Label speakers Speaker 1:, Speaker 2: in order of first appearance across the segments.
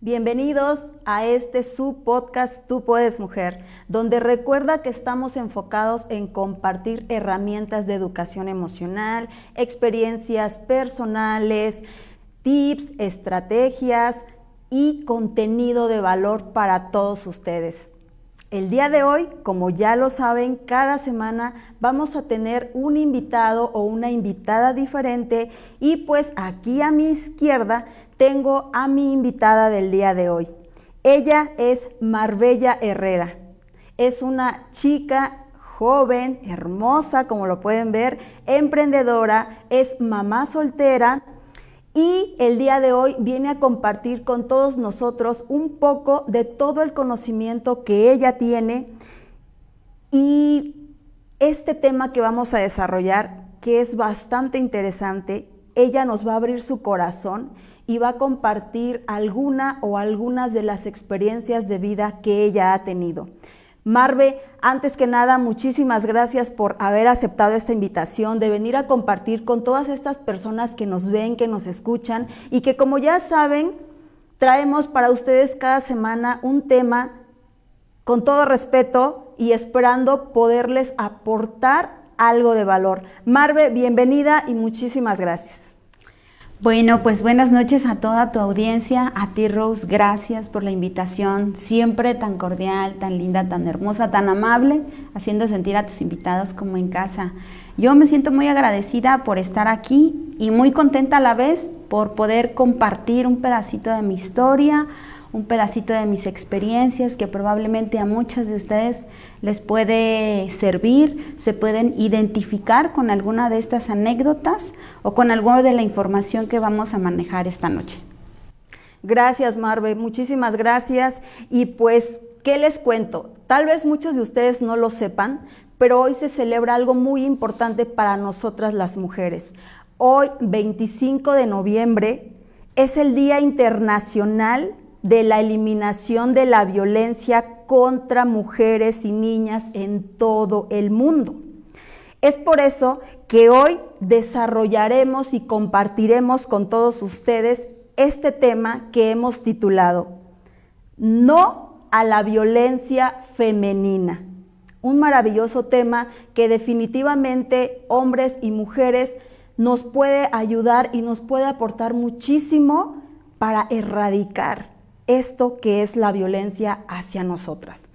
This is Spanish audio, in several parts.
Speaker 1: Bienvenidos a este su podcast Tú puedes mujer, donde recuerda que estamos enfocados en compartir herramientas de educación emocional, experiencias personales, tips, estrategias y contenido de valor para todos ustedes. El día de hoy, como ya lo saben, cada semana vamos a tener un invitado o una invitada diferente y pues aquí a mi izquierda tengo a mi invitada del día de hoy. Ella es Marbella Herrera. Es una chica joven, hermosa, como lo pueden ver, emprendedora, es mamá soltera y el día de hoy viene a compartir con todos nosotros un poco de todo el conocimiento que ella tiene y este tema que vamos a desarrollar, que es bastante interesante, ella nos va a abrir su corazón y va a compartir alguna o algunas de las experiencias de vida que ella ha tenido. Marve, antes que nada, muchísimas gracias por haber aceptado esta invitación de venir a compartir con todas estas personas que nos ven, que nos escuchan y que como ya saben, traemos para ustedes cada semana un tema con todo respeto y esperando poderles aportar algo de valor. Marve, bienvenida y muchísimas gracias.
Speaker 2: Bueno, pues buenas noches a toda tu audiencia, a ti Rose, gracias por la invitación, siempre tan cordial, tan linda, tan hermosa, tan amable, haciendo sentir a tus invitados como en casa. Yo me siento muy agradecida por estar aquí y muy contenta a la vez por poder compartir un pedacito de mi historia, un pedacito de mis experiencias que probablemente a muchas de ustedes les puede servir, se pueden identificar con alguna de estas anécdotas o con alguna de la información que vamos a manejar esta noche.
Speaker 1: Gracias, Marve, muchísimas gracias. Y pues, ¿qué les cuento? Tal vez muchos de ustedes no lo sepan, pero hoy se celebra algo muy importante para nosotras las mujeres. Hoy, 25 de noviembre, es el Día Internacional de la eliminación de la violencia contra mujeres y niñas en todo el mundo. Es por eso que hoy desarrollaremos y compartiremos con todos ustedes este tema que hemos titulado No a la violencia femenina. Un maravilloso tema que definitivamente hombres y mujeres nos puede ayudar y nos puede aportar muchísimo para erradicar esto que es la violencia hacia nosotras.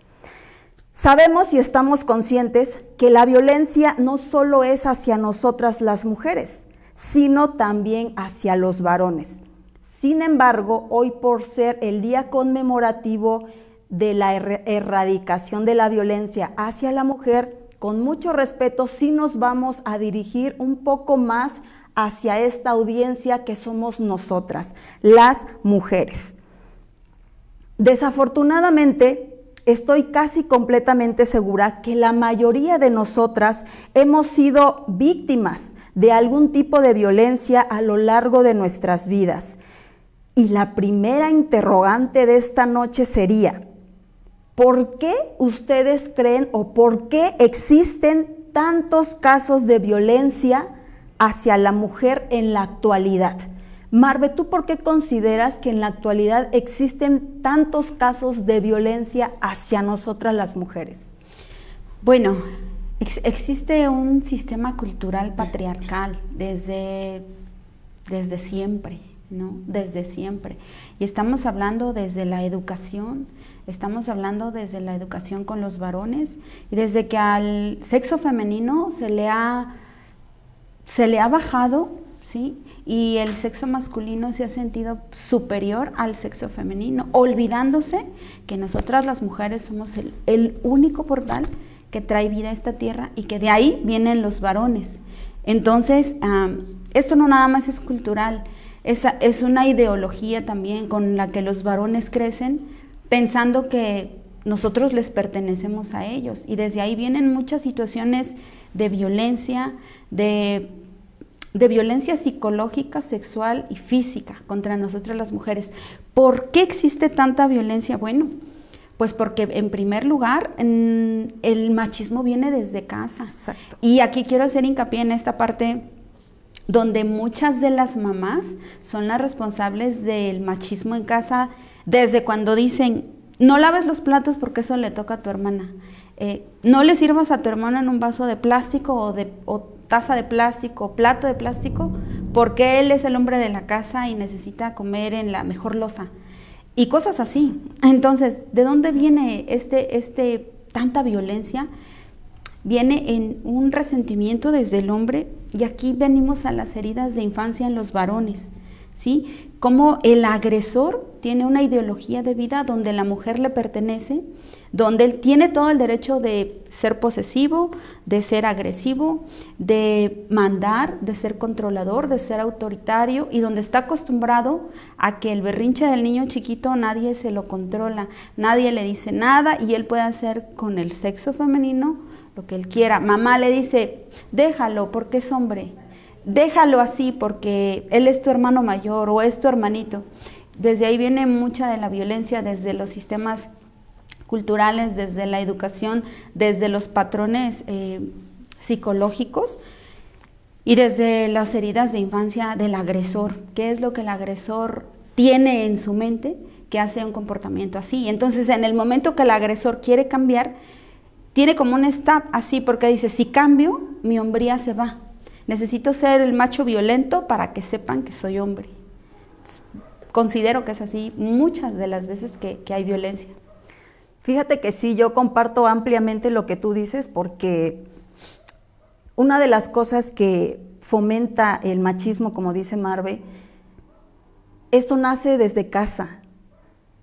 Speaker 1: Sabemos y estamos conscientes que la violencia no solo es hacia nosotras las mujeres, sino también hacia los varones. Sin embargo, hoy por ser el día conmemorativo de la erradicación de la violencia hacia la mujer, con mucho respeto sí nos vamos a dirigir un poco más hacia esta audiencia que somos nosotras, las mujeres. Desafortunadamente, estoy casi completamente segura que la mayoría de nosotras hemos sido víctimas de algún tipo de violencia a lo largo de nuestras vidas. Y la primera interrogante de esta noche sería, ¿por qué ustedes creen o por qué existen tantos casos de violencia hacia la mujer en la actualidad? Marve, ¿tú por qué consideras que en la actualidad existen tantos casos de violencia hacia nosotras las mujeres?
Speaker 2: Bueno, existe un sistema cultural patriarcal desde, desde siempre, ¿no? Desde siempre. Y estamos hablando desde la educación, estamos hablando desde la educación con los varones y desde que al sexo femenino se le ha, se le ha bajado, y el sexo masculino se ha sentido superior al sexo femenino, olvidándose que nosotras las mujeres somos el, único portal que trae vida a esta tierra y que de ahí vienen los varones. Entonces, esto no nada más es cultural, es, es una ideología también con la que los varones crecen pensando que nosotros les pertenecemos a ellos y desde ahí vienen muchas situaciones de violencia, de de violencia psicológica, sexual y física contra nosotras las mujeres. ¿Por qué existe tanta violencia? Bueno, pues porque en primer lugar el machismo viene desde casa. Y aquí quiero hacer hincapié en esta parte donde muchas de las mamás son las responsables del machismo en casa Desde cuando dicen, no laves los platos porque eso le toca a tu hermana. Eh, no le sirvas a tu hermana en un vaso de plástico o, de, taza de plástico plato de plástico porque él es el hombre de la casa y necesita comer en la mejor losa. Y cosas así. Entonces, ¿de dónde viene este, este, tanta violencia? Viene en un resentimiento desde el hombre y aquí venimos a las heridas de infancia en los varones. ¿Sí? Como el agresor tiene una ideología de vida donde la mujer le pertenece, donde él tiene todo el derecho de ser posesivo, de ser agresivo, de mandar, de ser controlador, de ser autoritario y donde está acostumbrado a que el berrinche del niño chiquito nadie se lo controla, nadie le dice nada y él puede hacer con el sexo femenino lo que él quiera. Mamá le dice, déjalo porque es hombre, déjalo así porque él es tu hermano mayor o es tu hermanito. Desde ahí viene mucha de la violencia desde los sistemas culturales, desde la educación, desde los patrones eh, psicológicos y desde las heridas de infancia del agresor. ¿Qué es lo que el agresor tiene en su mente que hace un comportamiento así? Entonces, en el momento que el agresor quiere cambiar, tiene como un stop así porque dice, si cambio, mi hombría se va. Necesito ser el macho violento para que sepan que soy hombre. Considero que es así muchas de las veces que hay violencia.
Speaker 1: Fíjate que sí, yo comparto ampliamente lo que tú dices porque una de las cosas que fomenta el machismo, como dice Marve, esto nace desde casa.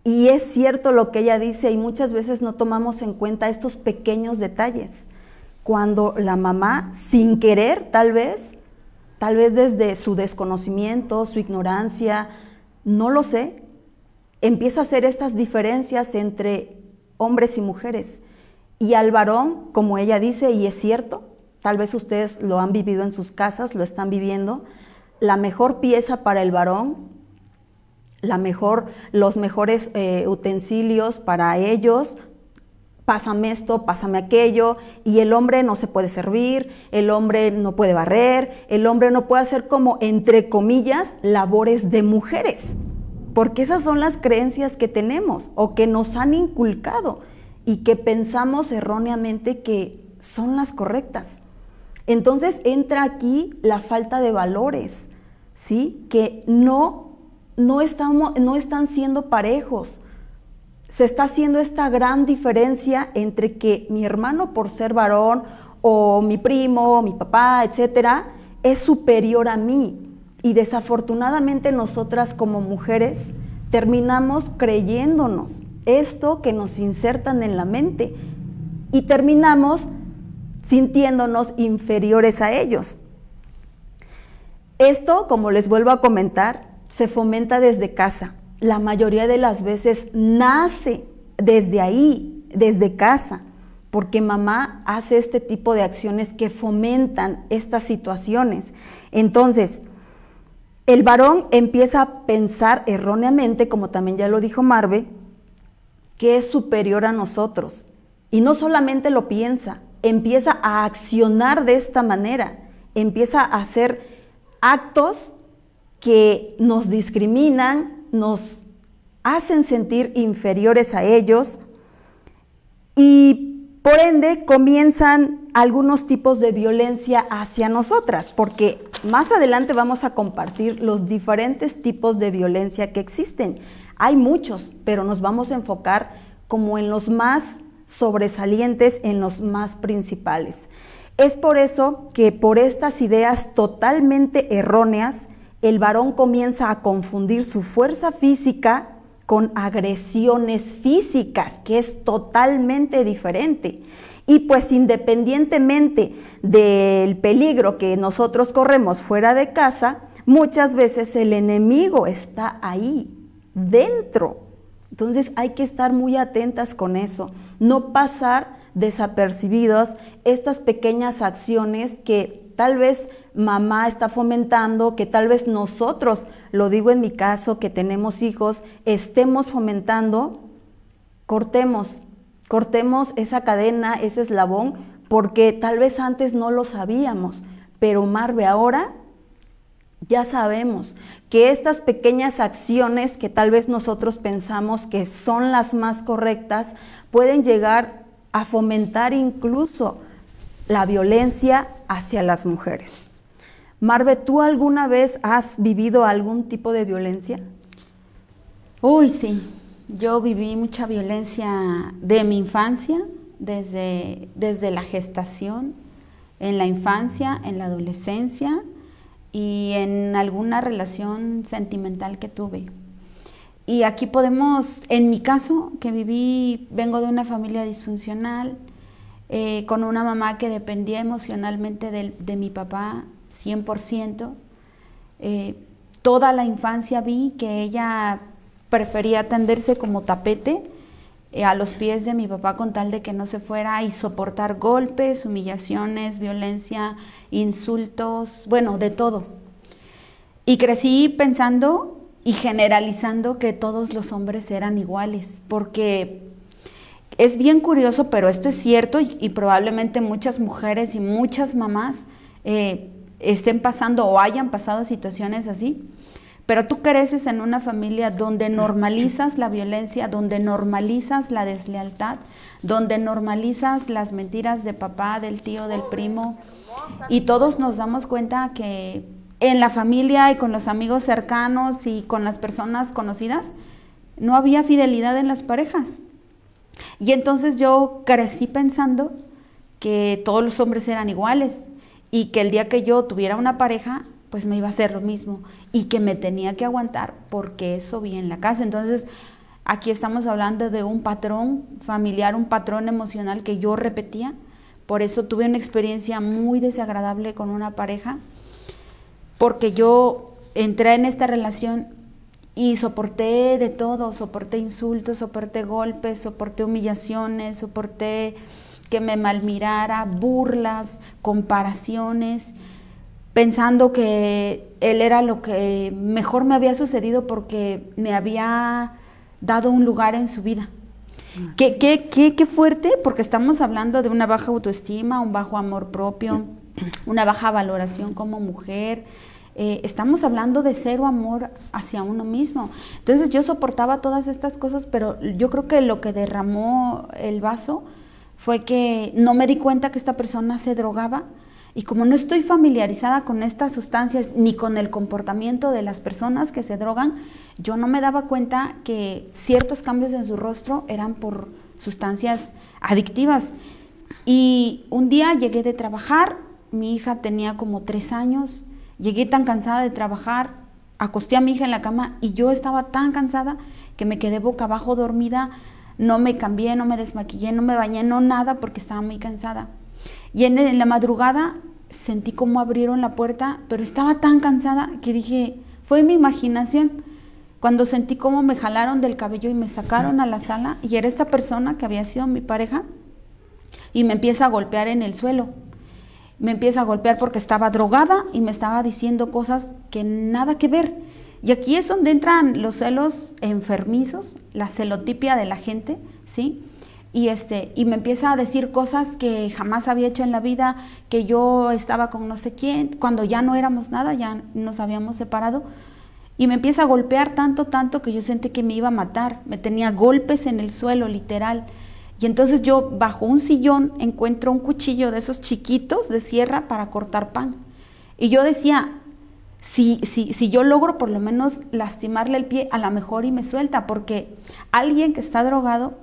Speaker 1: Y es cierto lo que ella dice y muchas veces no tomamos en cuenta estos pequeños detalles. Cuando la mamá, sin querer tal vez, tal vez desde su desconocimiento, su ignorancia, no lo sé, empieza a hacer estas diferencias entre hombres y mujeres. Y al varón, como ella dice, y es cierto, tal vez ustedes lo han vivido en sus casas, lo están viviendo, la mejor pieza para el varón, la mejor, los mejores eh, utensilios para ellos, pásame esto, pásame aquello, y el hombre no se puede servir, el hombre no puede barrer, el hombre no puede hacer como, entre comillas, labores de mujeres porque esas son las creencias que tenemos o que nos han inculcado y que pensamos erróneamente que son las correctas. Entonces entra aquí la falta de valores, ¿sí? Que no, no, estamos, no están siendo parejos. Se está haciendo esta gran diferencia entre que mi hermano por ser varón o mi primo, mi papá, etcétera, es superior a mí. Y desafortunadamente nosotras como mujeres terminamos creyéndonos esto que nos insertan en la mente y terminamos sintiéndonos inferiores a ellos. Esto, como les vuelvo a comentar, se fomenta desde casa. La mayoría de las veces nace desde ahí, desde casa, porque mamá hace este tipo de acciones que fomentan estas situaciones. Entonces, el varón empieza a pensar erróneamente, como también ya lo dijo Marve, que es superior a nosotros. Y no solamente lo piensa, empieza a accionar de esta manera, empieza a hacer actos que nos discriminan, nos hacen sentir inferiores a ellos y por ende, comienzan algunos tipos de violencia hacia nosotras, porque más adelante vamos a compartir los diferentes tipos de violencia que existen. Hay muchos, pero nos vamos a enfocar como en los más sobresalientes, en los más principales. Es por eso que por estas ideas totalmente erróneas, el varón comienza a confundir su fuerza física con agresiones físicas, que es totalmente diferente. Y pues independientemente del peligro que nosotros corremos fuera de casa, muchas veces el enemigo está ahí, dentro. Entonces hay que estar muy atentas con eso, no pasar desapercibidos estas pequeñas acciones que tal vez mamá está fomentando, que tal vez nosotros, lo digo en mi caso, que tenemos hijos, estemos fomentando, cortemos, cortemos esa cadena, ese eslabón, porque tal vez antes no lo sabíamos, pero Marve ahora ya sabemos que estas pequeñas acciones que tal vez nosotros pensamos que son las más correctas pueden llegar a fomentar incluso la violencia hacia las mujeres. Marve, ¿tú alguna vez has vivido algún tipo de violencia?
Speaker 2: Uy, sí. Yo viví mucha violencia de mi infancia, desde, desde la gestación, en la infancia, en la adolescencia y en alguna relación sentimental que tuve. Y aquí podemos, en mi caso, que viví, vengo de una familia disfuncional, eh, con una mamá que dependía emocionalmente de, mi papá 100%. Eh, toda la infancia vi que ella prefería atenderse como tapete eh, a los pies de mi papá con tal de que no se fuera y soportar golpes, humillaciones, violencia, insultos, bueno, de todo. Y crecí pensando y generalizando que todos los hombres eran iguales, porque es bien curioso, pero esto es cierto y, probablemente muchas mujeres y muchas mamás eh, estén pasando o hayan pasado situaciones así. Pero tú creces en una familia donde normalizas la violencia, donde normalizas la deslealtad, donde normalizas las mentiras de papá, del tío, del primo. Y todos nos damos cuenta que en la familia y con los amigos cercanos y con las personas conocidas, no había fidelidad en las parejas. Y entonces yo crecí pensando que todos los hombres eran iguales y que el día que yo tuviera una pareja, pues me iba a hacer lo mismo y que me tenía que aguantar porque eso vi en la casa. Entonces, aquí estamos hablando de un patrón familiar, un patrón emocional que yo repetía. Por eso tuve una experiencia muy desagradable con una pareja porque yo entré en esta relación y soporté de todo, soporté insultos, soporté golpes, soporté humillaciones, soporté que me malmirara, burlas, comparaciones, pensando que él era lo que mejor me había sucedido porque me había dado un lugar en su vida. Qué, qué, qué, fuerte, porque estamos hablando de una baja autoestima, un bajo amor propio, una baja valoración como mujer, eh, estamos hablando de cero amor hacia uno mismo. Entonces yo soportaba todas estas cosas, pero yo creo que lo que derramó el vaso fue que no me di cuenta que esta persona se drogaba y como no estoy familiarizada con estas sustancias ni con el comportamiento de las personas que se drogan, yo no me daba cuenta que ciertos cambios en su rostro eran por sustancias adictivas. Y un día llegué de trabajar, mi hija tenía como tres años, Llegué tan cansada de trabajar, acosté a mi hija en la cama y yo estaba tan cansada que me quedé boca abajo dormida, no me cambié, no me desmaquillé, no me bañé, no nada porque estaba muy cansada. Y en, la madrugada sentí como abrieron la puerta, pero estaba tan cansada que dije, fue mi imaginación. Cuando sentí como me jalaron del cabello y me sacaron a la sala y era esta persona que había sido mi pareja y me empieza a golpear en el suelo me empieza a golpear porque estaba drogada y me estaba diciendo cosas que nada que ver. Y aquí es donde entran los celos enfermizos, la celotipia de la gente, ¿sí? Y, este, y me empieza a decir cosas que jamás había hecho en la vida, que yo estaba con no sé quién, cuando ya no éramos nada, ya nos habíamos separado. Y me empieza a golpear tanto, tanto que yo sentí que me iba a matar. Me tenía golpes en el suelo, literal. Y entonces yo bajo un sillón encuentro un cuchillo de esos chiquitos de sierra para cortar pan. Y yo decía, si, si, si yo logro por lo menos lastimarle el pie, a lo mejor y me suelta, porque alguien que está drogado,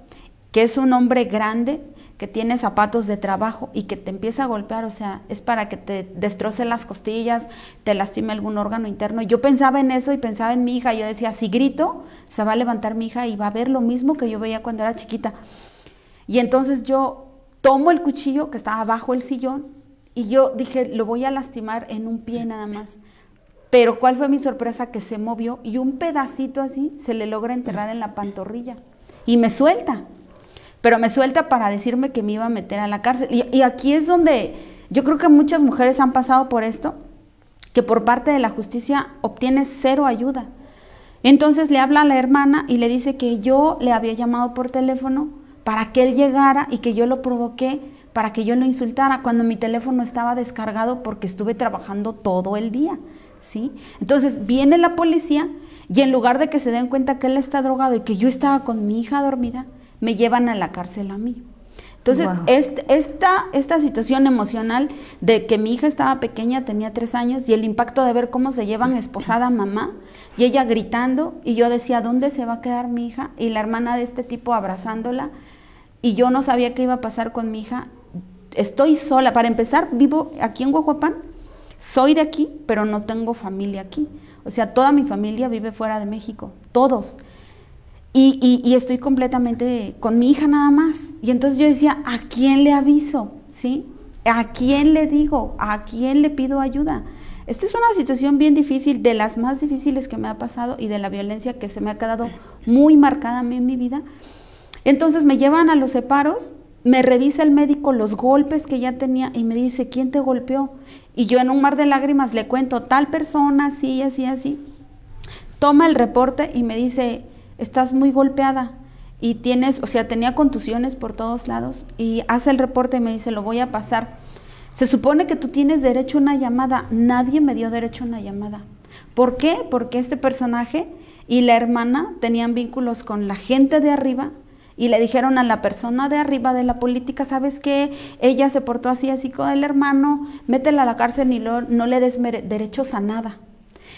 Speaker 2: que es un hombre grande, que tiene zapatos de trabajo y que te empieza a golpear, o sea, es para que te destroce las costillas, te lastime algún órgano interno. Yo pensaba en eso y pensaba en mi hija, yo decía, si grito, se va a levantar mi hija y va a ver lo mismo que yo veía cuando era chiquita. Y entonces yo tomo el cuchillo que estaba bajo el sillón y yo dije, lo voy a lastimar en un pie nada más. Pero ¿cuál fue mi sorpresa? Que se movió y un pedacito así se le logra enterrar en la pantorrilla. Y me suelta. Pero me suelta para decirme que me iba a meter a la cárcel. Y, y aquí es donde yo creo que muchas mujeres han pasado por esto, que por parte de la justicia obtiene cero ayuda. Entonces le habla a la hermana y le dice que yo le había llamado por teléfono para que él llegara y que yo lo provoqué para que yo lo insultara cuando mi teléfono estaba descargado porque estuve trabajando todo el día. ¿sí? Entonces viene la policía y en lugar de que se den cuenta que él está drogado y que yo estaba con mi hija dormida, me llevan a la cárcel a mí. Entonces, esta, esta situación emocional de que mi hija estaba pequeña, tenía tres años, y el impacto de ver cómo se llevan esposada a mamá, y ella gritando, y yo decía, ¿dónde se va a quedar mi hija? Y la hermana de este tipo abrazándola, y yo no sabía qué iba a pasar con mi hija. Estoy sola. Para empezar, vivo aquí en Guajuapán, soy de aquí, pero no tengo familia aquí. O sea, toda mi familia vive fuera de México, todos. Y, estoy completamente con mi hija nada más. Y entonces yo decía, ¿a quién le aviso? ¿Sí? ¿A quién le digo? ¿A quién le pido ayuda? Esta es una situación bien difícil, de las más difíciles que me ha pasado y de la violencia que se me ha quedado muy marcada a mí en mi vida. Entonces me llevan a los separos, me revisa el médico los golpes que ya tenía y me dice, ¿quién te golpeó? Y yo en un mar de lágrimas le cuento, tal persona, así, así, así. Toma el reporte y me dice, estás muy golpeada y tienes, o sea, tenía contusiones por todos lados y hace el reporte y me dice, lo voy a pasar. Se supone que tú tienes derecho a una llamada, nadie me dio derecho a una llamada. ¿Por qué? Porque este personaje y la hermana tenían vínculos con la gente de arriba y le dijeron a la persona de arriba de la política, ¿sabes qué? Ella se portó así, así con el hermano, métela a la cárcel y no le des derechos a nada.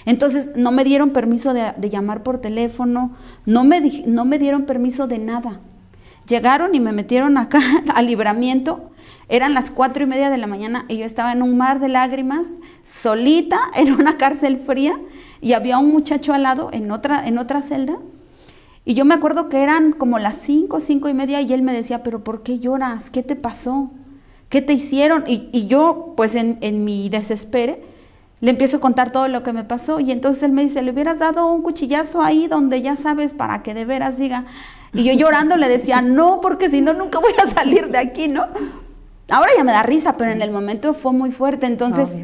Speaker 2: Entonces no me dieron permiso de, llamar por teléfono, no me, no me dieron permiso de nada. Llegaron y me metieron acá al libramiento. Eran las cuatro y media de la mañana y yo estaba en un mar de lágrimas, solita, en una cárcel fría, y había un muchacho al lado en otra, en otra celda. Y yo me acuerdo que eran como las cinco, cinco y media, y él me decía, pero ¿por qué lloras? ¿Qué te pasó? ¿Qué te hicieron? Y, yo, pues en, en mi desespero, le empiezo a contar todo lo que me pasó y entonces él me dice, le hubieras dado un cuchillazo ahí donde ya sabes para que de veras diga. Y yo llorando le decía, no, porque si no, nunca voy a salir de aquí, ¿no? Ahora ya me da risa, pero en el momento fue muy fuerte. Entonces,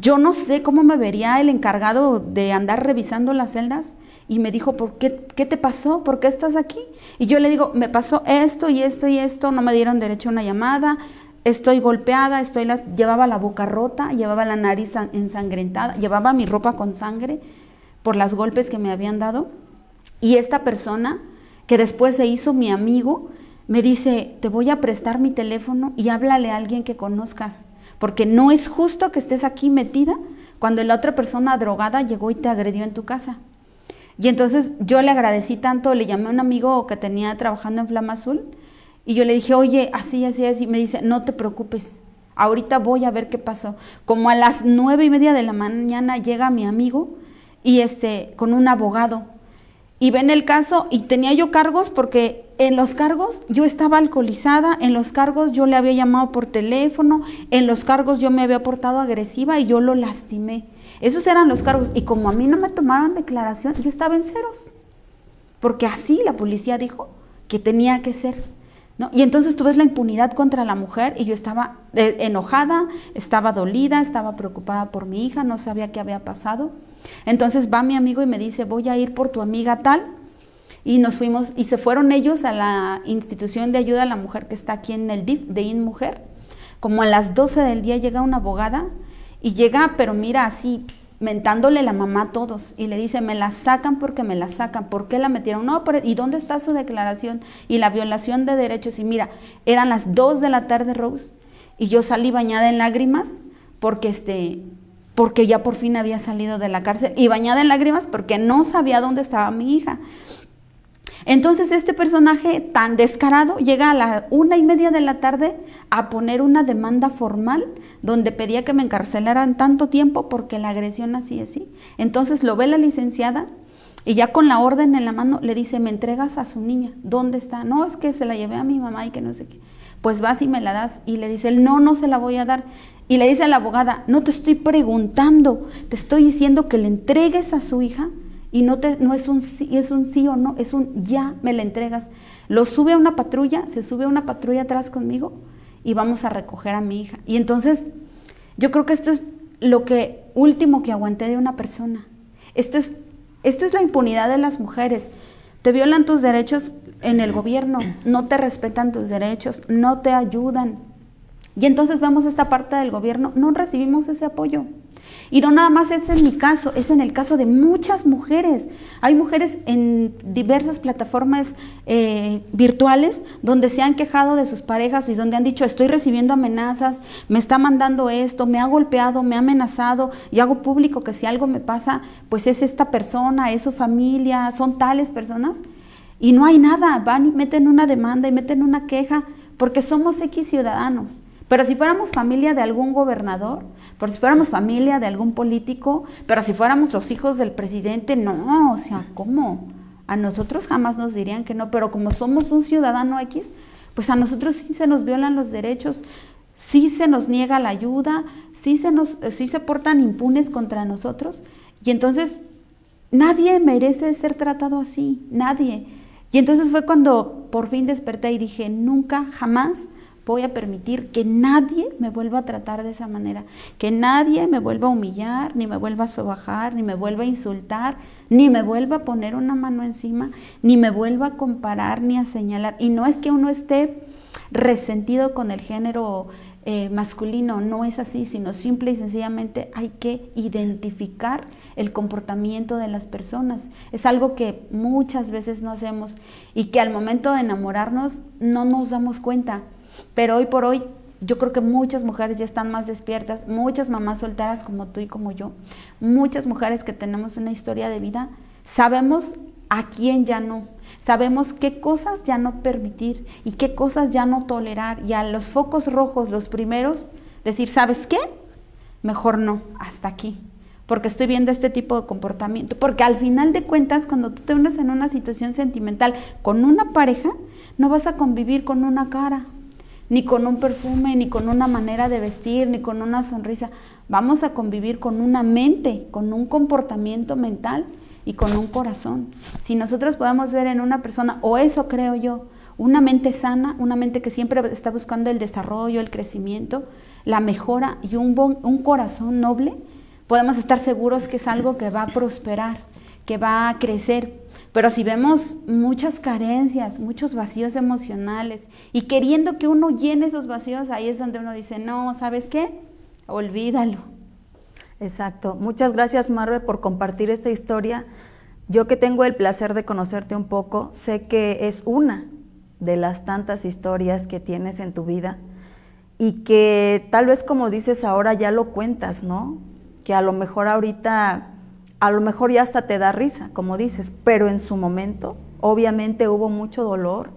Speaker 2: yo no sé cómo me vería el encargado de andar revisando las celdas y me dijo, ¿por qué, qué te pasó? ¿Por qué estás aquí? Y yo le digo, me pasó esto y esto y esto, no me dieron derecho a una llamada, estoy golpeada, estoy la, llevaba la boca rota, llevaba la nariz ensangrentada, llevaba mi ropa con sangre por los golpes que me habían dado. Y esta persona, que después se hizo mi amigo, me dice, te voy a prestar mi teléfono y háblale a alguien que conozcas, porque no es justo que estés aquí metida cuando la otra persona drogada llegó y te agredió en tu casa. Y entonces yo le agradecí tanto, le llamé a un amigo que tenía trabajando en Flama Azul, y yo le dije, oye, así, así, así. Me dice, no te preocupes, ahorita voy a ver qué pasó. Como a las nueve y media de la mañana llega mi amigo y este, con un abogado. Y ven el caso y tenía yo cargos porque en los cargos yo estaba alcoholizada, en los cargos yo le había llamado por teléfono, en los cargos yo me había portado agresiva y yo lo lastimé. Esos eran los cargos. Y como a mí no me tomaron declaración, yo estaba en ceros. Porque así la policía dijo que tenía que ser. Y entonces tú ves la impunidad contra la mujer y yo estaba eh, enojada, estaba dolida, estaba preocupada por mi hija, no sabía qué había pasado. Entonces va mi amigo y me dice, voy a ir por tu amiga tal. Y nos fuimos, y se fueron ellos a la institución de ayuda a la mujer que está aquí en el DIF de InMujer. Como a las 12 del día llega una abogada y llega, pero mira, así mentándole la mamá a todos y le dice, me la sacan porque me la sacan, ¿por qué la metieron? No, ¿y dónde está su declaración? Y la violación de derechos. Y mira, eran las 2 de la tarde, Rose, y yo salí bañada en lágrimas porque este porque ya por fin había salido de la cárcel y bañada en lágrimas porque no sabía dónde estaba mi hija. Entonces este personaje tan descarado llega a la una y media de la tarde a poner una demanda formal donde pedía que me encarcelaran tanto tiempo porque la agresión así así. Entonces lo ve la licenciada y ya con la orden en la mano le dice, me entregas a su niña, ¿dónde está? No, es que se la llevé a mi mamá y que no sé qué. Pues vas y me la das y le dice, no, no se la voy a dar. Y le dice a la abogada, no te estoy preguntando, te estoy diciendo que le entregues a su hija y no, te, no es, un sí, es un sí o no, es un ya me la entregas. Lo sube a una patrulla, se sube a una patrulla atrás conmigo y vamos a recoger a mi hija. Y entonces yo creo que esto es lo que último que aguanté de una persona. Esto es, esto es la impunidad de las mujeres. Te violan tus derechos en el gobierno, no te respetan tus derechos, no te ayudan. Y entonces vemos esta parte del gobierno, no recibimos ese apoyo. Y no nada más es en mi caso, es en el caso de muchas mujeres. Hay mujeres en diversas plataformas eh, virtuales donde se han quejado de sus parejas y donde han dicho, estoy recibiendo amenazas, me está mandando esto, me ha golpeado, me ha amenazado y hago público que si algo me pasa, pues es esta persona, es su familia, son tales personas. Y no hay nada, van y meten una demanda y meten una queja porque somos X ciudadanos. Pero si fuéramos familia de algún gobernador, por si fuéramos familia de algún político, pero si fuéramos los hijos del presidente, no, o sea, ¿cómo? A nosotros jamás nos dirían que no, pero como somos un ciudadano X, pues a nosotros sí se nos violan los derechos, sí se nos niega la ayuda, sí se, nos, sí se portan impunes contra nosotros, y entonces nadie merece ser tratado así, nadie. Y entonces fue cuando por fin desperté y dije, nunca, jamás voy a permitir que nadie me vuelva a tratar de esa manera, que nadie me vuelva a humillar, ni me vuelva a sobajar, ni me vuelva a insultar, ni me vuelva a poner una mano encima, ni me vuelva a comparar, ni a señalar. Y no es que uno esté resentido con el género eh, masculino, no es así, sino simple y sencillamente hay que identificar el comportamiento de las personas. Es algo que muchas veces no hacemos y que al momento de enamorarnos no nos damos cuenta. Pero hoy por hoy yo creo que muchas mujeres ya están más despiertas, muchas mamás solteras como tú y como yo, muchas mujeres que tenemos una historia de vida, sabemos a quién ya no, sabemos qué cosas ya no permitir y qué cosas ya no tolerar y a los focos rojos, los primeros, decir, ¿sabes qué? Mejor no, hasta aquí, porque estoy viendo este tipo de comportamiento, porque al final de cuentas, cuando tú te unes en una situación sentimental con una pareja, no vas a convivir con una cara, ni con un perfume, ni con una manera de vestir, ni con una sonrisa. Vamos a convivir con una mente, con un comportamiento mental y con un corazón. Si nosotros podemos ver en una persona, o eso creo yo, una mente sana, una mente que siempre está buscando el desarrollo, el crecimiento, la mejora y un, un corazón noble, podemos estar seguros que es algo que va a prosperar, que va a crecer, pero si vemos muchas carencias, muchos vacíos emocionales y queriendo que uno llene esos vacíos, ahí es donde uno dice, no, ¿sabes qué? Olvídalo.
Speaker 1: Exacto. Muchas gracias, Marve, por compartir esta historia. Yo que tengo el placer de conocerte un poco, sé que es una de las tantas historias que tienes en tu vida y que tal vez como dices ahora ya lo cuentas, ¿no? Que a lo mejor ahorita a lo mejor ya hasta te da risa, como dices, pero en su momento obviamente hubo mucho dolor,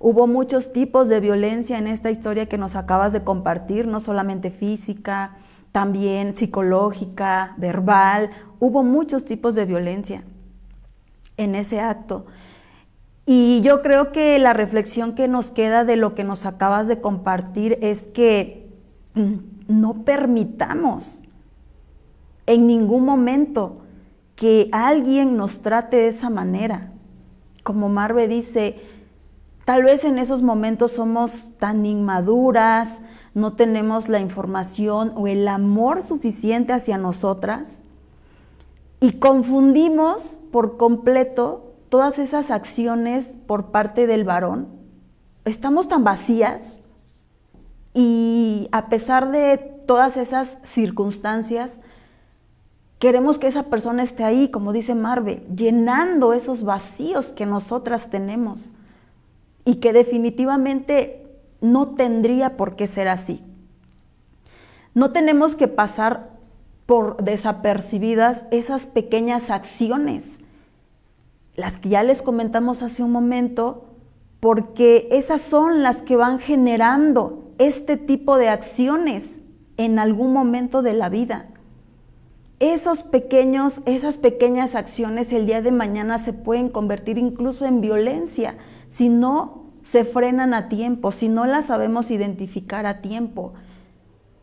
Speaker 1: hubo muchos tipos de violencia en esta historia que nos acabas de compartir, no solamente física, también psicológica, verbal, hubo muchos tipos de violencia en ese acto. Y yo creo que la reflexión que nos queda de lo que nos acabas de compartir es que mm, no permitamos en ningún momento que alguien nos trate de esa manera. Como Marve dice, tal vez en esos momentos somos tan inmaduras, no tenemos la información o el amor suficiente hacia nosotras y confundimos por completo todas esas acciones por parte del varón. Estamos tan vacías y a pesar de todas esas circunstancias, Queremos que esa persona esté ahí, como dice Marve, llenando esos vacíos que nosotras tenemos y que definitivamente no tendría por qué ser así. No tenemos que pasar por desapercibidas esas pequeñas acciones, las que ya les comentamos hace un momento, porque esas son las que van generando este tipo de acciones en algún momento de la vida esos pequeños, esas pequeñas acciones el día de mañana se pueden convertir incluso en violencia si no se frenan a tiempo, si no las sabemos identificar a tiempo.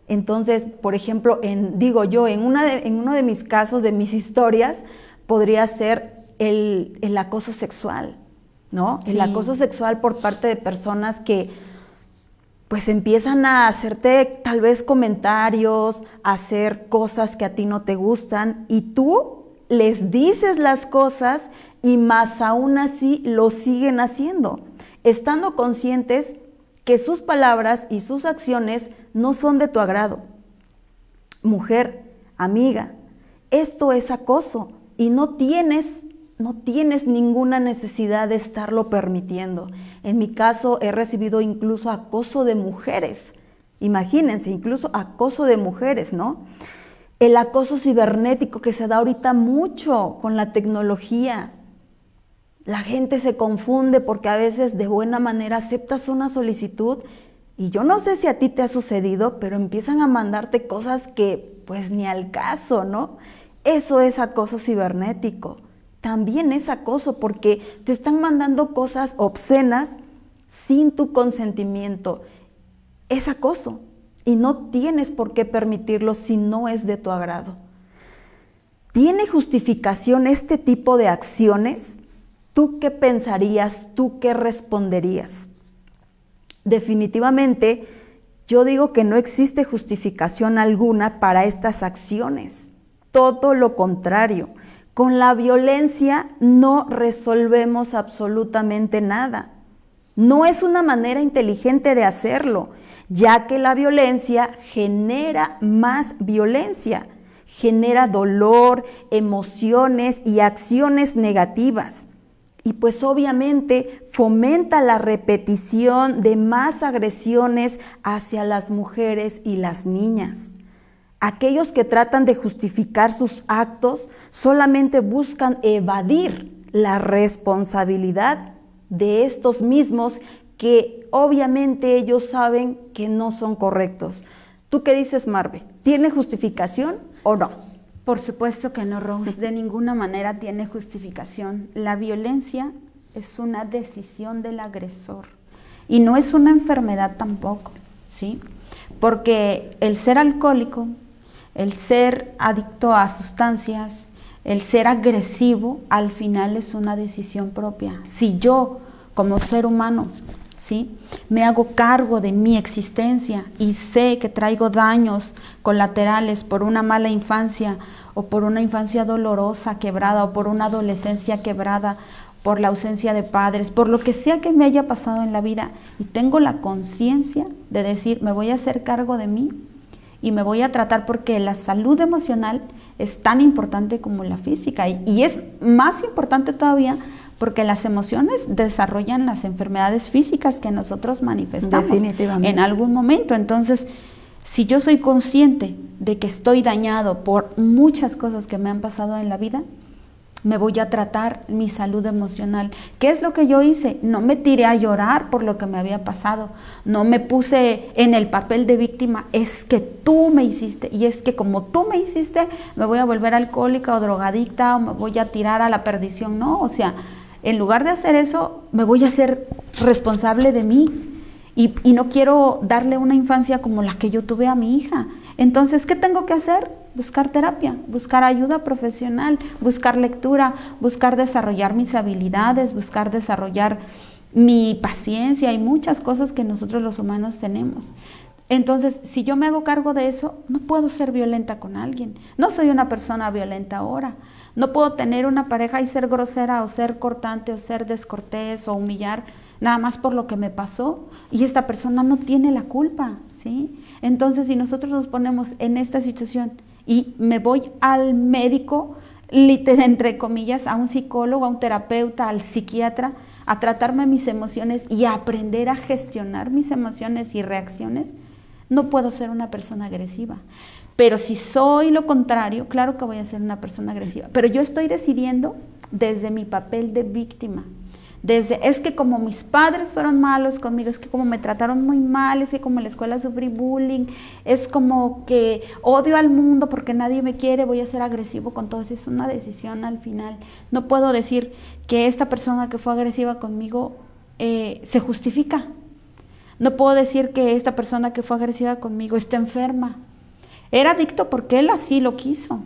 Speaker 1: Entonces, por ejemplo, en, digo yo, en, una en uno de mis casos, de mis historias, podría ser el, el acoso sexual, ¿no? El acoso sexual por parte de personas que pues empiezan a hacerte tal vez comentarios, a hacer cosas que a ti no te gustan y tú les dices las cosas y más aún así lo siguen haciendo, estando conscientes que sus palabras y sus acciones no son de tu agrado. Mujer, amiga, esto es acoso y no tienes no tienes ninguna necesidad de estarlo permitiendo. En mi caso he recibido incluso acoso de mujeres. Imagínense, incluso acoso de mujeres, ¿no? El acoso cibernético que se da ahorita mucho con la tecnología. La gente se confunde porque a veces de buena manera aceptas una solicitud y yo no sé si a ti te ha sucedido, pero empiezan a mandarte cosas que pues ni al caso, ¿no? Eso es acoso cibernético. También es acoso porque te están mandando cosas obscenas sin tu consentimiento. Es acoso y no tienes por qué permitirlo si no es de tu agrado. ¿Tiene justificación este tipo de acciones? ¿Tú qué pensarías? ¿Tú qué responderías? Definitivamente, yo digo que no existe justificación alguna para estas acciones. Todo lo contrario. Con la violencia no resolvemos absolutamente nada. No es una manera inteligente de hacerlo, ya que la violencia genera más violencia, genera dolor, emociones y acciones negativas. Y pues obviamente fomenta la repetición de más agresiones hacia las mujeres y las niñas. Aquellos que tratan de justificar sus actos solamente buscan evadir la responsabilidad de estos mismos que obviamente ellos saben que no son correctos. ¿Tú qué dices, Marve? ¿Tiene justificación o no?
Speaker 2: Por supuesto que no, Rose, de ninguna manera tiene justificación. La violencia es una decisión del agresor y no es una enfermedad tampoco, ¿sí? Porque el ser alcohólico, el ser adicto a sustancias, el ser agresivo, al final es una decisión propia. Si yo, como ser humano, ¿sí? Me hago cargo de mi existencia y sé que traigo daños colaterales por una mala infancia o por una infancia dolorosa, quebrada, o por una adolescencia quebrada, por la ausencia de padres, por lo que sea que me haya pasado en la vida, y tengo la conciencia de decir, me voy a hacer cargo de mí y me voy a tratar porque la salud emocional es tan importante como la física y, es más importante todavía porque las emociones desarrollan las enfermedades físicas que nosotros manifestamos en algún momento. Entonces, si yo soy consciente de que estoy dañado por muchas cosas que me han pasado en la vida, me voy a tratar mi salud emocional. ¿Qué es lo que yo hice? No me tiré a llorar por lo que me había pasado. No me puse en el papel de víctima. Es que tú me hiciste. Y es que como tú me hiciste, me voy a volver alcohólica o drogadicta o me voy a tirar a la perdición. No, o sea, en lugar de hacer eso, me voy a ser responsable de mí. Y, no quiero darle una infancia como la que yo tuve a mi hija. Entonces, ¿qué tengo que hacer? Buscar terapia, buscar ayuda profesional, buscar lectura, buscar desarrollar mis habilidades, buscar desarrollar mi paciencia y muchas cosas que nosotros los humanos tenemos. Entonces, si yo me hago cargo de eso, no puedo ser violenta con alguien. No soy una persona violenta ahora. No puedo tener una pareja y ser grosera o ser cortante o ser descortés o humillar nada más por lo que me pasó y esta persona no tiene la culpa, ¿sí? Entonces, si nosotros nos ponemos en esta situación y me voy al médico, entre comillas, a un psicólogo, a un terapeuta, al psiquiatra, a tratarme mis emociones y a aprender a gestionar mis emociones y reacciones, no puedo ser una persona agresiva. Pero si soy lo contrario, claro que voy a ser una persona agresiva. Pero yo estoy decidiendo desde mi papel de víctima. Desde, es que como mis padres fueron malos conmigo, es que como me trataron muy mal, es que como en la escuela sufrí bullying, es como que odio al mundo porque nadie me quiere, voy a ser agresivo con todos. Es una decisión al final. No puedo decir que esta persona que fue agresiva conmigo eh, se justifica. No puedo decir que esta persona que fue agresiva conmigo está enferma. Era adicto porque él así lo quiso.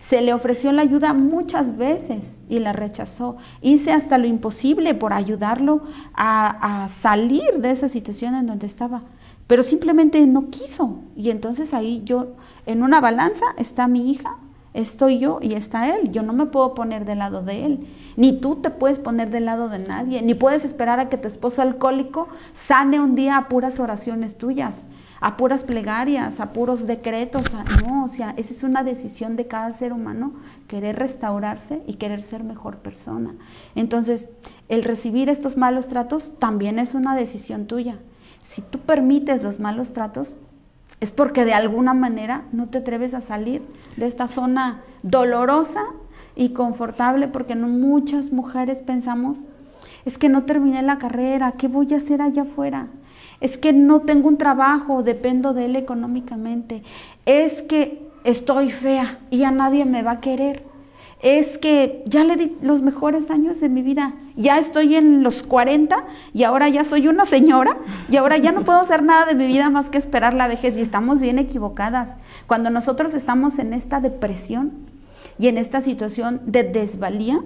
Speaker 2: Se le ofreció la ayuda muchas veces y la rechazó. Hice hasta lo imposible por ayudarlo a, salir de esa situación en donde estaba, pero simplemente no quiso. Y entonces ahí yo, en una balanza está mi hija, estoy yo y está él. Yo no me puedo poner del lado de él. Ni tú te puedes poner del lado de nadie. Ni puedes esperar a que tu esposo alcohólico sane un día a puras oraciones tuyas. A puras plegarias, a puros decretos, no, o sea, esa es una decisión de cada ser humano, querer restaurarse y querer ser mejor persona. Entonces, el recibir estos malos tratos también es una decisión tuya. Si tú permites los malos tratos, es porque de alguna manera no te atreves a salir de esta zona dolorosa y confortable, porque muchas mujeres pensamos, es que no terminé la carrera, ¿qué voy a hacer allá afuera? Es que no tengo un trabajo, dependo de él económicamente, es que estoy fea y a nadie me va a querer, es que ya le di los mejores años de mi vida, ya estoy en los 40 y ahora ya soy una señora y ahora ya no puedo hacer nada de mi vida más que esperar la vejez. Y estamos bien equivocadas. Cuando nosotros estamos en esta depresión y en esta situación de desvalía,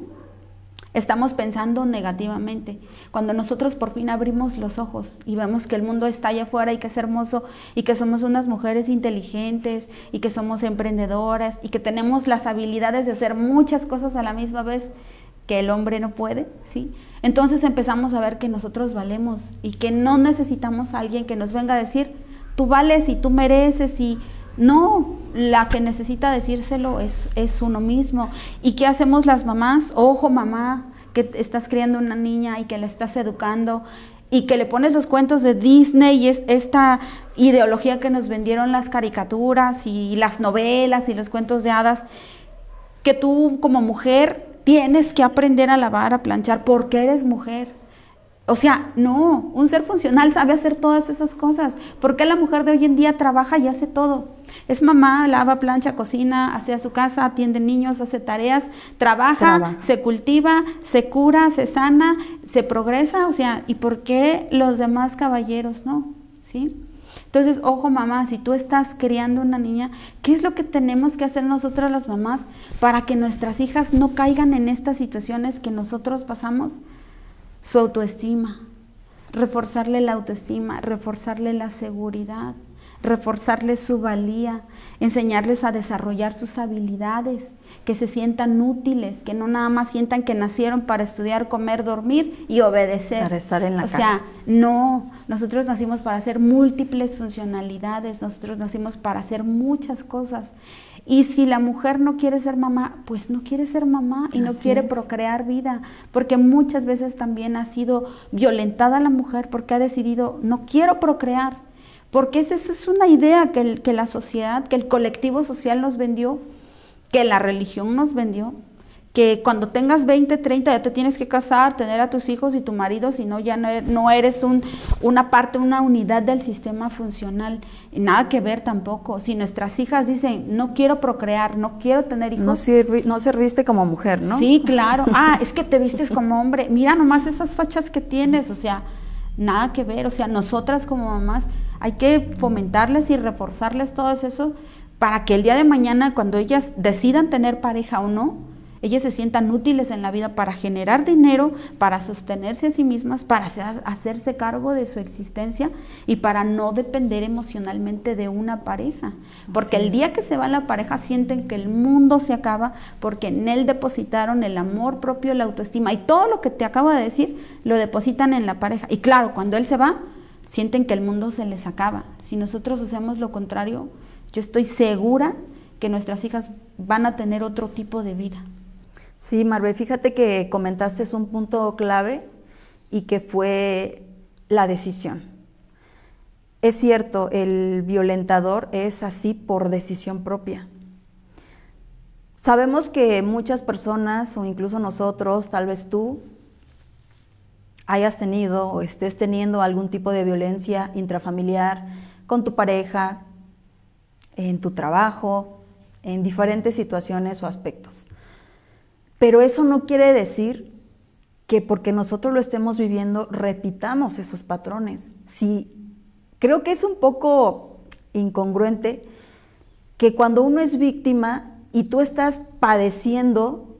Speaker 2: estamos pensando negativamente. Cuando nosotros por fin abrimos los ojos y vemos que el mundo está allá afuera y que es hermoso y que somos unas mujeres inteligentes y que somos emprendedoras y que tenemos las habilidades de hacer muchas cosas a la misma vez que el hombre no puede, ¿sí? Entonces empezamos a ver que nosotros valemos y que no necesitamos a alguien que nos venga a decir, tú vales y tú mereces y no, la que necesita decírselo es, es uno mismo. ¿Y qué hacemos las mamás? Ojo, mamá, que estás criando una niña y que la estás educando y que le pones los cuentos de Disney y es esta ideología que nos vendieron las caricaturas y las novelas y los cuentos de hadas, que tú como mujer tienes que aprender a lavar, a planchar, porque eres mujer. O sea, no, un ser funcional sabe hacer todas esas cosas. ¿Por qué la mujer de hoy en día trabaja y hace todo? Es mamá, lava, plancha, cocina, hace a su casa, atiende niños, hace tareas, trabaja, se cultiva, se cura, se sana, se progresa. O sea, ¿y por qué los demás caballeros no? ¿Sí? Entonces, ojo mamá, si tú estás criando una niña, ¿qué es lo que tenemos que hacer nosotras las mamás para que nuestras hijas no caigan en estas situaciones que nosotros pasamos? Su autoestima, reforzarle la autoestima, reforzarle la seguridad, reforzarle su valía, enseñarles a desarrollar sus habilidades, que se sientan útiles, que no nada más sientan que nacieron para estudiar, comer, dormir y obedecer.
Speaker 1: Para estar en la
Speaker 2: o
Speaker 1: casa.
Speaker 2: O sea, no, nosotros nacimos para hacer múltiples funcionalidades, nosotros nacimos para hacer muchas cosas. Y si la mujer no quiere ser mamá, pues no quiere ser mamá y no quiere procrear vida, porque muchas veces también ha sido violentada la mujer porque ha decidido, no quiero procrear, porque esa es una idea que, que la sociedad, que el colectivo social nos vendió, que la religión nos vendió, que cuando tengas 20, 30 ya te tienes que casar, tener a tus hijos y tu marido, si no ya no er, eres un, una parte, una unidad del sistema funcional. nada que ver tampoco. Si nuestras hijas dicen, no quiero procrear, no quiero tener hijos.
Speaker 1: No, sirvi, no serviste como mujer, ¿no?
Speaker 2: Sí, claro. Ah, es que te vistes como hombre. Mira nomás esas fachas que tienes, o sea, nada que ver. O sea, nosotras como mamás hay que fomentarles y reforzarles todo eso para que el día de mañana, cuando ellas decidan tener pareja o no, ellas se sientan útiles en la vida para generar dinero, para sostenerse a sí mismas, para hacerse cargo de su existencia y para no depender emocionalmente de una pareja. Porque el día que se va la pareja sienten que el mundo se acaba porque en él depositaron el amor propio, la autoestima y todo lo que te acabo de decir lo depositan en la pareja. Y claro, cuando él se va, sienten que el mundo se les acaba. Si nosotros hacemos lo contrario, yo estoy segura que nuestras hijas van a tener otro tipo de vida.
Speaker 1: Sí, Marve, fíjate que comentaste un punto clave y que fue la decisión. Es cierto, el violentador es así por decisión propia. Sabemos que muchas personas, o incluso nosotros, tal vez tú, hayas tenido o estés teniendo algún tipo de violencia intrafamiliar con tu pareja, en tu trabajo, en diferentes situaciones o aspectos. Pero eso no quiere decir que porque nosotros lo estemos viviendo repitamos esos patrones. Sí, creo que es un poco incongruente que cuando uno es víctima y tú estás padeciendo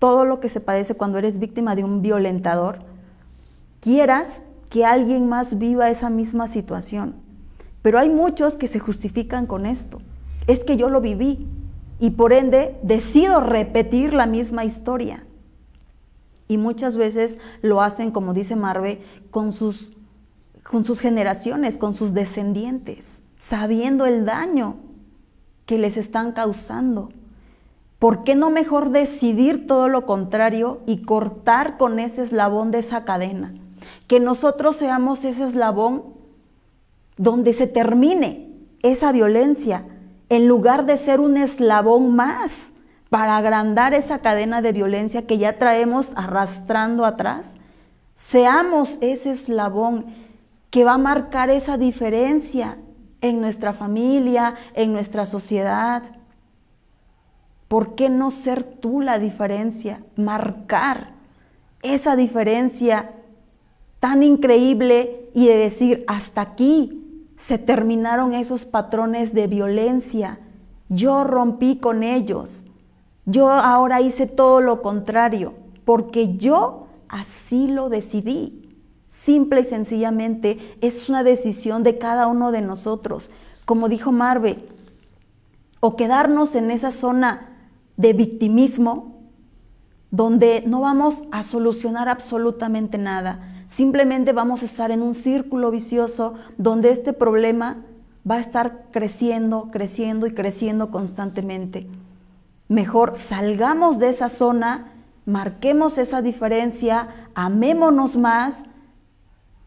Speaker 1: todo lo que se padece cuando eres víctima de un violentador, quieras que alguien más viva esa misma situación. Pero hay muchos que se justifican con esto. Es que yo lo viví, y por ende decido repetir la misma historia. Y muchas veces lo hacen, como dice Marve, con sus con sus generaciones, con sus descendientes, sabiendo el daño que les están causando. ¿Por qué no mejor decidir todo lo contrario y cortar con ese eslabón de esa cadena? Que nosotros seamos ese eslabón donde se termine esa violencia, en lugar de ser un eslabón más para agrandar esa cadena de violencia que ya traemos arrastrando atrás. Seamos ese eslabón que va a marcar esa diferencia en nuestra familia, en nuestra sociedad. ¿Por qué no ser tú la diferencia? Marcar esa diferencia tan increíble y de decir, hasta aquí se terminaron esos patrones de violencia. Yo rompí con ellos. Yo ahora hice todo lo contrario, porque yo así lo decidí. Simple y sencillamente es una decisión de cada uno de nosotros. Como dijo Marve, o quedarnos en esa zona de victimismo donde no vamos a solucionar absolutamente nada. Simplemente vamos a estar en un círculo vicioso donde este problema va a estar creciendo, creciendo y creciendo constantemente. Mejor salgamos de esa zona, marquemos esa diferencia, amémonos más,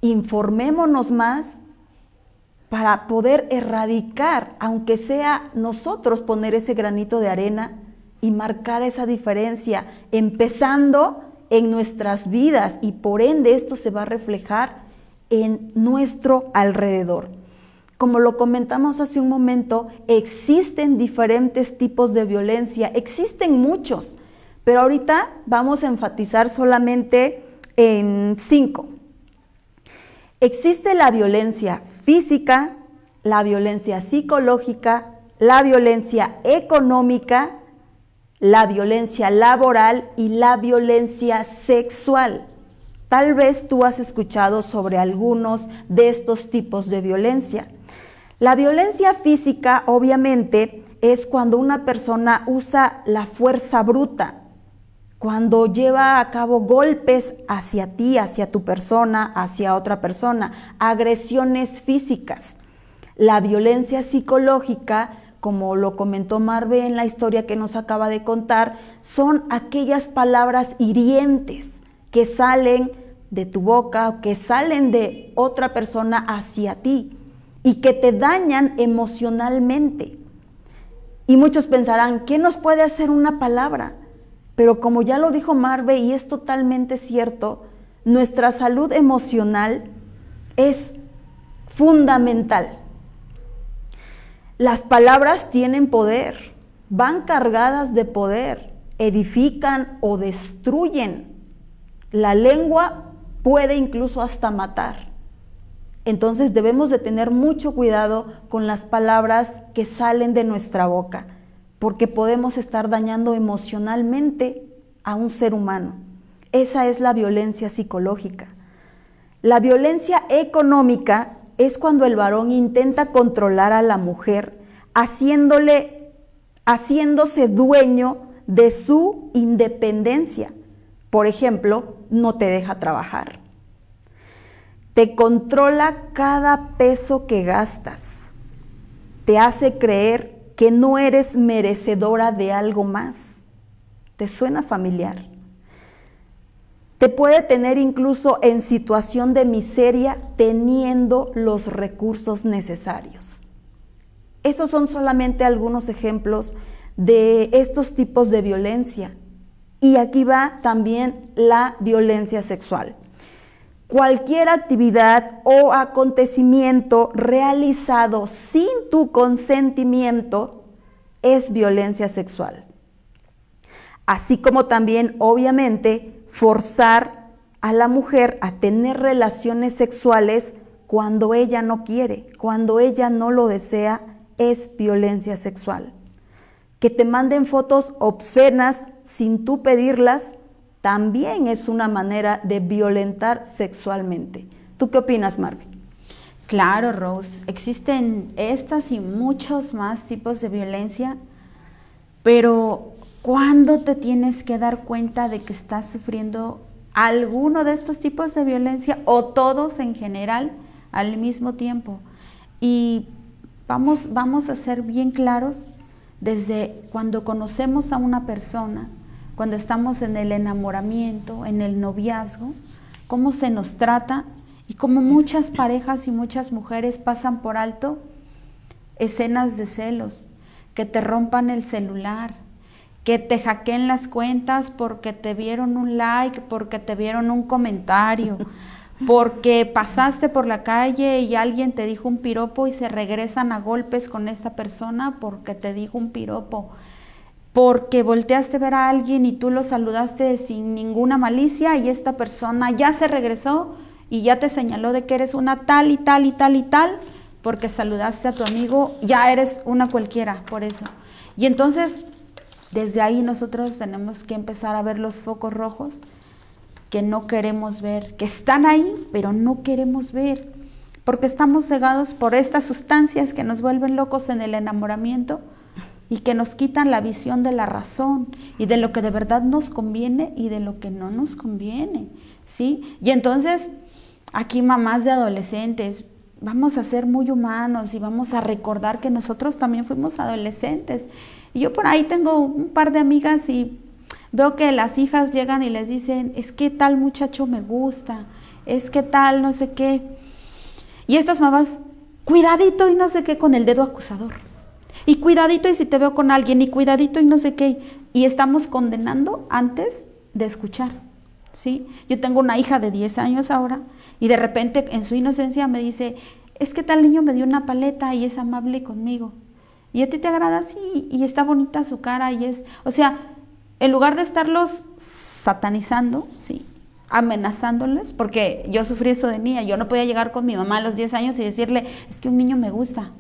Speaker 1: informémonos más para poder erradicar, aunque sea nosotros poner ese granito de arena y marcar esa diferencia, empezando en nuestras vidas y por ende esto se va a reflejar en nuestro alrededor. Como lo comentamos hace un momento, existen diferentes tipos de violencia, existen muchos, pero ahorita vamos a enfatizar solamente en cinco. Existe la violencia física, la violencia psicológica, la violencia económica, la violencia laboral y la violencia sexual. Tal vez tú has escuchado sobre algunos de estos tipos de violencia. La violencia física, obviamente, es cuando una persona usa la fuerza bruta, cuando lleva a cabo golpes hacia ti, hacia tu persona, hacia otra persona, agresiones físicas. La violencia psicológica como lo comentó Marve en la historia que nos acaba de contar, son aquellas palabras hirientes que salen de tu boca, que salen de otra persona hacia ti y que te dañan emocionalmente. Y muchos pensarán, ¿qué nos puede hacer una palabra? Pero como ya lo dijo Marve y es totalmente cierto, nuestra salud emocional es fundamental. Las palabras tienen poder, van cargadas de poder, edifican o destruyen. La lengua puede incluso hasta matar. Entonces debemos de tener mucho cuidado con las palabras que salen de nuestra boca, porque podemos estar dañando emocionalmente a un ser humano. Esa es la violencia psicológica. La violencia económica es cuando el varón intenta controlar a la mujer haciéndole, haciéndose dueño de su independencia. Por ejemplo, no te deja trabajar. Te controla cada peso que gastas. Te hace creer que no eres merecedora de algo más. ¿Te suena familiar? Te puede tener incluso en situación de miseria teniendo los recursos necesarios. Esos son solamente algunos ejemplos de estos tipos de violencia. Y aquí va también la violencia sexual. Cualquier actividad o acontecimiento realizado sin tu consentimiento es violencia sexual. Así como también, obviamente, forzar a la mujer a tener relaciones sexuales cuando ella no quiere, cuando ella no lo desea, es violencia sexual. Que te manden fotos obscenas sin tú pedirlas, también es una manera de violentar sexualmente. ¿Tú qué opinas, Marvin?
Speaker 2: Claro, Rose, existen estas y muchos más tipos de violencia, pero ¿Cuándo te tienes que dar cuenta de que estás sufriendo alguno de estos tipos de violencia o todos en general? al mismo tiempo. Y vamos, vamos a ser bien claros desde cuando conocemos a una persona, cuando estamos en el enamoramiento, en el noviazgo, cómo se nos trata y cómo muchas parejas y muchas mujeres pasan por alto escenas de celos, que te rompan el celular, que te hackeen las cuentas porque te vieron un like, porque te vieron un comentario, porque pasaste por la calle y alguien te dijo un piropo y se regresan a golpes con esta persona porque te dijo un piropo, porque volteaste a ver a alguien y tú lo saludaste sin ninguna malicia y esta persona ya se regresó y ya te señaló de que eres una tal y tal y tal y tal, porque saludaste a tu amigo, ya eres una cualquiera por eso. Y entonces, desde ahí nosotros tenemos que empezar a ver los focos rojos que no queremos ver, que están ahí, pero no queremos ver, porque estamos cegados por estas sustancias que nos vuelven locos en el enamoramiento y que nos quitan la visión de la razón y de lo que de verdad nos conviene y de lo que no nos conviene, ¿sí? Y entonces, aquí mamás de adolescentes, vamos a ser muy humanos y vamos a recordar que nosotros también fuimos adolescentes. Y yo por ahí tengo un par de amigas y Veo que las hijas llegan y les dicen, es que tal muchacho me gusta, es que tal no sé qué. Y estas mamás, cuidadito y no sé qué con el dedo acusador. Y cuidadito y si te veo con alguien, y cuidadito y no sé qué. Y estamos condenando antes de escuchar. ¿sí? Yo tengo una hija de 10 años ahora y de repente en su inocencia me dice, es que tal niño me dio una paleta y es amable conmigo. Y a ti te agrada, sí, y está bonita su cara y es, o sea, en lugar de estarlos satanizando, ¿sí? amenazándoles, porque yo sufrí eso de niña, yo no podía llegar con mi mamá a los 10 años y decirle, es que un niño me gusta,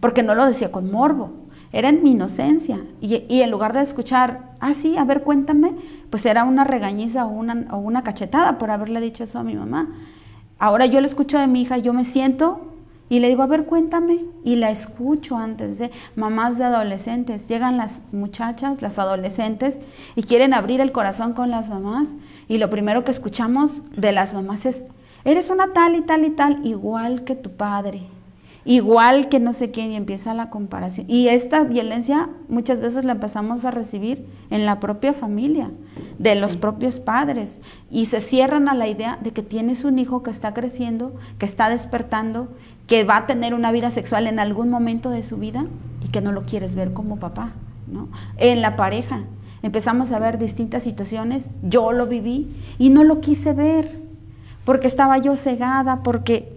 Speaker 2: porque no lo decía con morbo, era en mi inocencia, y, en lugar de escuchar, ah, sí, a ver, cuéntame, pues era una regañiza o una, o una cachetada por haberle dicho eso a mi mamá. Ahora yo lo escucho de mi hija, yo me siento y le digo, a ver, cuéntame. Y la escucho antes de mamás de adolescentes. Llegan las muchachas, las adolescentes, y quieren abrir el corazón con las mamás. Y lo primero que escuchamos de las mamás es, eres una tal y tal y tal, igual que tu padre igual que no sé quién, y empieza la comparación. Y esta violencia muchas veces la empezamos a recibir en la propia familia, de los propios padres, y se cierran a la idea de que tienes un hijo que está creciendo, que está despertando, que va a tener una vida sexual en algún momento de su vida y que no lo quieres ver como papá, ¿no? En la pareja empezamos a ver distintas situaciones, yo lo viví y no lo quise ver, porque estaba yo cegada, porque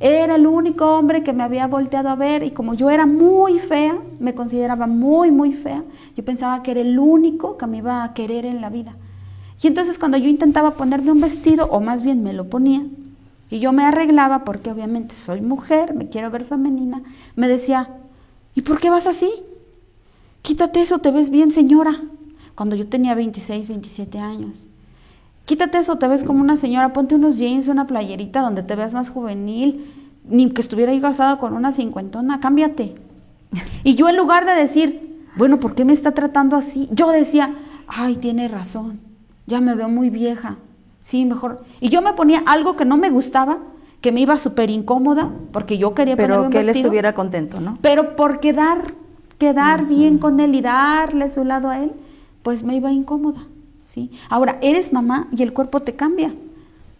Speaker 2: era el único hombre que me había volteado a ver y como yo era muy fea, me consideraba muy, muy fea, yo pensaba que era el único que me iba a querer en la vida. Y entonces cuando yo intentaba ponerme un vestido, o más bien me lo ponía, y yo me arreglaba porque obviamente soy mujer, me quiero ver femenina, me decía, ¿y por qué vas así? Quítate eso, te ves bien señora. Cuando yo tenía 26, 27 años. Quítate eso, te ves como una señora, ponte unos jeans, una playerita donde te veas más juvenil, ni que estuviera yo casada con una cincuentona, cámbiate. Y yo en lugar de decir, bueno, ¿por qué me está tratando así? Yo decía, ay, tiene razón, ya me veo muy vieja, sí, mejor. Y yo me ponía algo que no me gustaba, que me iba súper incómoda, porque yo quería
Speaker 1: Pero que él estuviera contento, ¿no?
Speaker 2: Pero por quedar, quedar bien con él y darle su lado a él, pues me iba incómoda. Ahora, eres mamá y el cuerpo te cambia.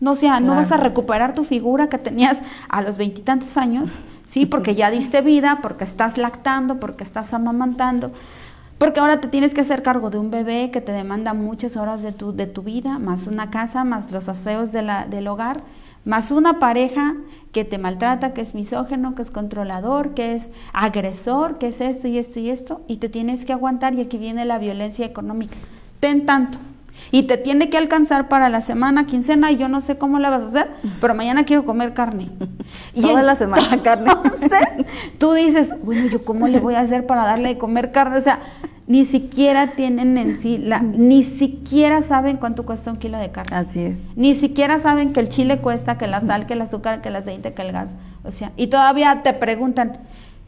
Speaker 2: No sea, no vas a recuperar tu figura que tenías a los veintitantos años, ¿sí? Porque ya diste vida, porque estás lactando, porque estás amamantando, porque ahora te tienes que hacer cargo de un bebé que te demanda muchas horas de tu, de tu vida, más una casa, más los aseos de la, del hogar, más una pareja que te maltrata, que es misógeno, que es controlador, que es agresor, que es esto y esto y esto, y te tienes que aguantar y aquí viene la violencia económica. Ten tanto, y te tiene que alcanzar para la semana, quincena, y yo no sé cómo la vas a hacer, pero mañana quiero comer carne.
Speaker 1: Y Toda la semana carne.
Speaker 2: Entonces, tú dices, bueno, ¿yo cómo le voy a hacer para darle de comer carne? O sea, ni siquiera tienen en sí, la, ni siquiera saben cuánto cuesta un kilo de carne.
Speaker 1: Así es.
Speaker 2: Ni siquiera saben que el chile cuesta, que la sal, que el azúcar, que el aceite, que el gas. O sea, y todavía te preguntan,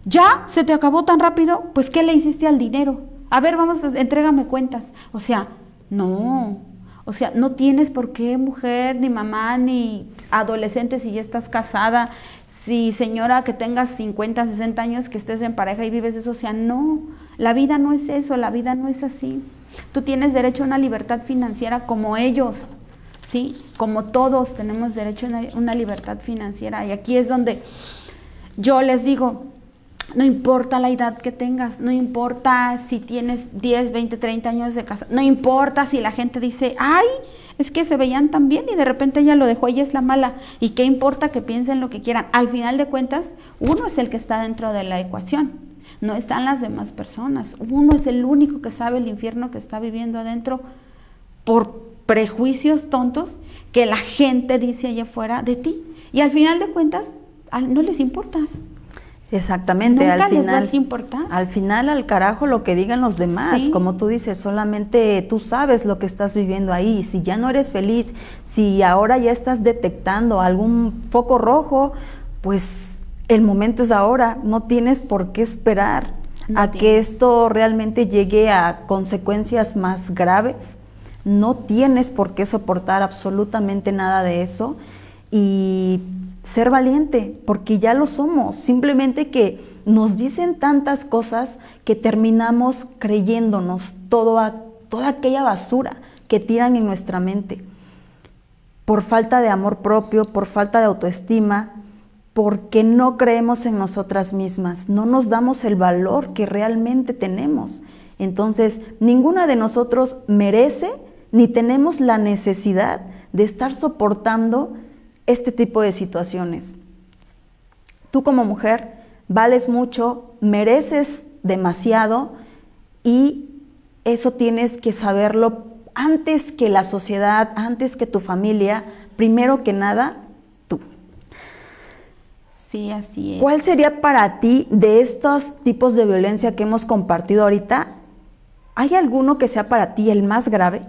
Speaker 2: ¿ya se te acabó tan rápido? Pues, ¿qué le hiciste al dinero? A ver, vamos, entrégame cuentas. O sea, no. O sea, no tienes por qué mujer, ni mamá, ni adolescente si ya estás casada, si señora que tengas 50, 60 años, que estés en pareja y vives eso. O sea, no, la vida no es eso, la vida no es así. Tú tienes derecho a una libertad financiera como ellos, ¿sí? Como todos tenemos derecho a una libertad financiera. Y aquí es donde yo les digo, no importa la edad que tengas, no importa si tienes 10, 20, 30 años de casa, no importa si la gente dice, ay, es que se veían tan bien y de repente ella lo dejó, ella es la mala. ¿Y qué importa que piensen lo que quieran? Al final de cuentas, uno es el que está dentro de la ecuación, no están las demás personas. Uno es el único que sabe el infierno que está viviendo adentro por prejuicios tontos que la gente dice allá afuera de ti. Y al final de cuentas, no les importas.
Speaker 1: Exactamente,
Speaker 2: al
Speaker 1: final,
Speaker 2: importar.
Speaker 1: al final al carajo lo que digan los demás, como tú dices, solamente tú sabes lo que estás viviendo ahí, si ya no eres feliz, si ahora ya estás detectando algún foco rojo, pues el momento es ahora, no tienes por qué esperar a que esto realmente llegue a consecuencias más graves, no tienes por qué soportar absolutamente nada de eso y ser valiente, porque ya lo somos, simplemente que nos dicen tantas cosas que terminamos creyéndonos toda aquella basura que tiran en nuestra mente, por falta de amor propio, por falta de autoestima, porque no creemos en nosotras mismas, no nos damos el valor que realmente tenemos. Entonces, ninguna de nosotros merece ni tenemos la necesidad de estar soportando este tipo de situaciones. Tú como mujer vales mucho, mereces demasiado y eso tienes que saberlo antes que la sociedad, antes que tu familia, primero que nada, tú.
Speaker 2: Sí, así es.
Speaker 1: ¿Cuál sería para ti de estos tipos de violencia que hemos compartido ahorita? ¿Hay alguno que sea para ti el más grave?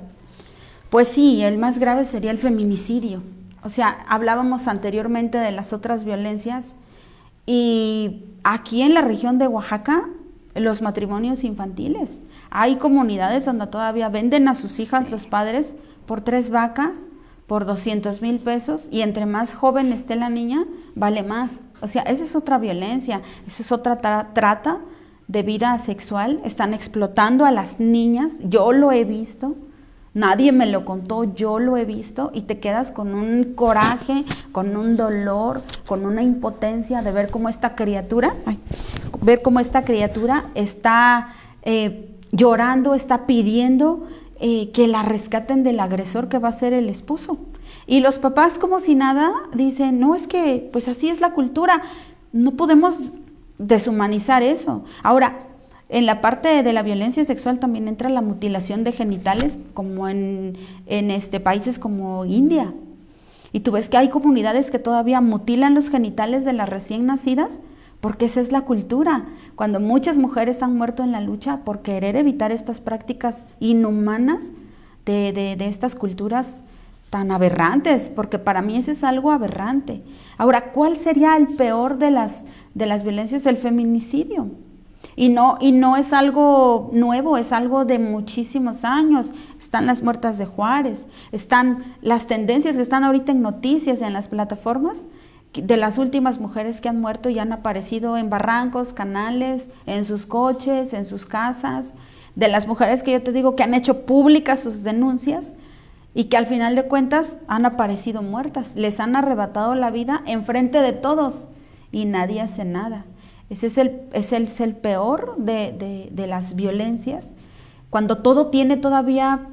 Speaker 2: Pues sí, el más grave sería el feminicidio. O sea, hablábamos anteriormente de las otras violencias y aquí en la región de Oaxaca, los matrimonios infantiles. Hay comunidades donde todavía venden a sus hijas los padres por tres vacas, por 200 mil pesos y entre más joven esté la niña, vale más. O sea, esa es otra violencia, esa es otra trata de vida sexual. Están explotando a las niñas, yo lo he visto nadie me lo contó, yo lo he visto y te quedas con un coraje, con un dolor, con una impotencia de ver cómo esta criatura, ver cómo esta criatura está eh, llorando, está pidiendo eh, que la rescaten del agresor que va a ser el esposo. Y los papás como si nada dicen, no, es que pues así es la cultura, no podemos deshumanizar eso. Ahora, en la parte de la violencia sexual también entra la mutilación de genitales, como en, este, países como India. Y tú ves que hay comunidades que todavía mutilan los genitales de las recién nacidas, porque esa es la cultura. Cuando muchas mujeres han muerto en la lucha por querer evitar estas prácticas inhumanas de, de estas culturas tan aberrantes, porque para mí eso es algo aberrante. Ahora, ¿cuál sería el peor de las, de las violencias? El feminicidio. Y no, y no es algo nuevo, es algo de muchísimos años. Están las muertas de Juárez, están las tendencias que están ahorita en noticias en las plataformas de las últimas mujeres que han muerto y han aparecido en barrancos, canales, en sus coches, en sus casas, de las mujeres que yo te digo que han hecho públicas sus denuncias y que al final de cuentas han aparecido muertas, les han arrebatado la vida enfrente de todos y nadie hace nada. Ese es el, es el, peor de, de, las violencias. Cuando todo tiene todavía,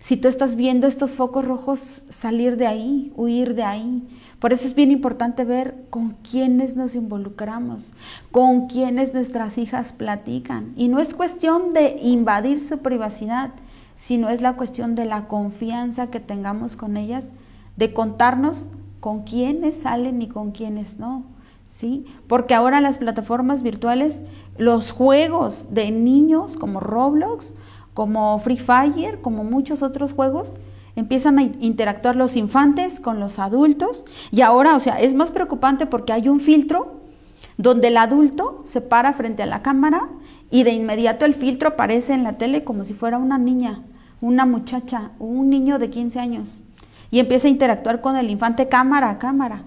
Speaker 2: si tú estás viendo estos focos rojos, salir de ahí, huir de ahí. Por eso es bien importante ver con quiénes nos involucramos, con quiénes nuestras hijas platican. Y no es cuestión de invadir su privacidad, sino es la cuestión de la confianza que tengamos con ellas, de contarnos con quiénes salen y con quiénes no. ¿Sí? Porque ahora las plataformas virtuales, los juegos de niños como Roblox, como Free Fire, como muchos otros juegos, empiezan a interactuar los infantes con los adultos y ahora, o sea, es más preocupante porque hay un filtro donde el adulto se para frente a la cámara y de inmediato el filtro aparece en la tele como si fuera una niña, una muchacha un niño de 15 años y empieza a interactuar con el infante cámara a cámara.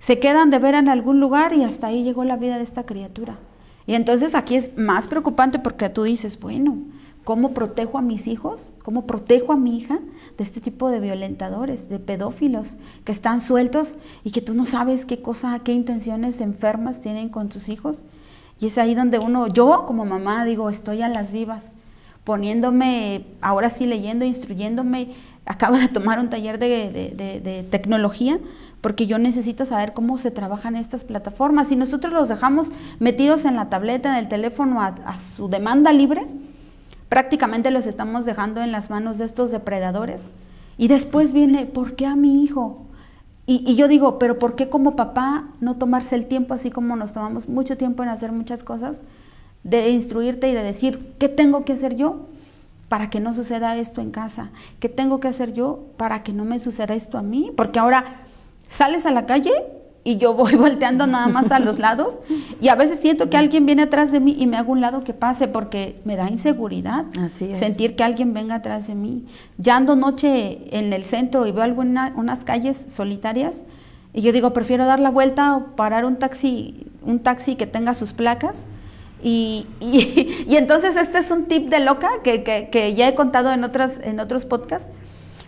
Speaker 2: Se quedan de ver en algún lugar y hasta ahí llegó la vida de esta criatura. Y entonces aquí es más preocupante porque tú dices, bueno, ¿cómo protejo a mis hijos? ¿Cómo protejo a mi hija de este tipo de violentadores, de pedófilos que están sueltos y que tú no sabes qué cosa, qué intenciones enfermas tienen con tus hijos? Y es ahí donde uno, yo como mamá digo, estoy a las vivas, poniéndome, ahora sí leyendo, instruyéndome, acabo de tomar un taller de, tecnología porque yo necesito saber cómo se trabajan estas plataformas. Si nosotros los dejamos metidos en la tableta, en el teléfono a, su demanda libre, prácticamente los estamos dejando en las manos de estos depredadores. Y después viene, ¿por qué a mi hijo? Y, yo digo, pero ¿por qué como papá no tomarse el tiempo, así como nos tomamos mucho tiempo en hacer muchas cosas, de instruirte y de decir, ¿qué tengo que hacer yo para que no suceda esto en casa? ¿Qué tengo que hacer yo para que no me suceda esto a mí? Porque ahora sales a la calle y yo voy volteando nada más a los lados y a veces siento que alguien viene atrás de mí y me hago un lado que pase porque me da inseguridad sentir que alguien venga atrás de mí. Ya ando noche en el centro y veo algunas unas calles solitarias y yo digo, prefiero dar la vuelta o parar un taxi, un taxi que tenga sus placas. Y, y, entonces este es un tip de loca que, que, que ya he contado en, otras, en otros podcasts,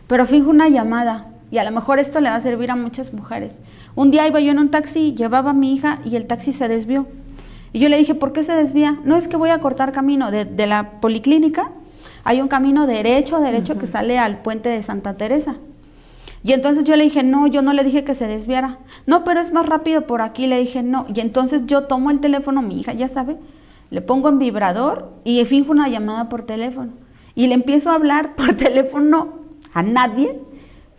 Speaker 2: pero fijo una llamada y a lo mejor esto le va a servir a muchas mujeres. Un día iba yo en un taxi, llevaba a mi hija y el taxi se desvió. Y yo le dije, ¿por qué se desvía? No es que voy a cortar camino de, la policlínica. Hay un camino derecho, derecho que sale al puente de Santa Teresa. Y entonces yo le dije, no, yo no le dije que se desviara. No, pero es más rápido por aquí. Le dije, no. Y entonces yo tomo el teléfono, mi hija ya sabe, le pongo en vibrador y finjo una llamada por teléfono. Y le empiezo a hablar por teléfono a nadie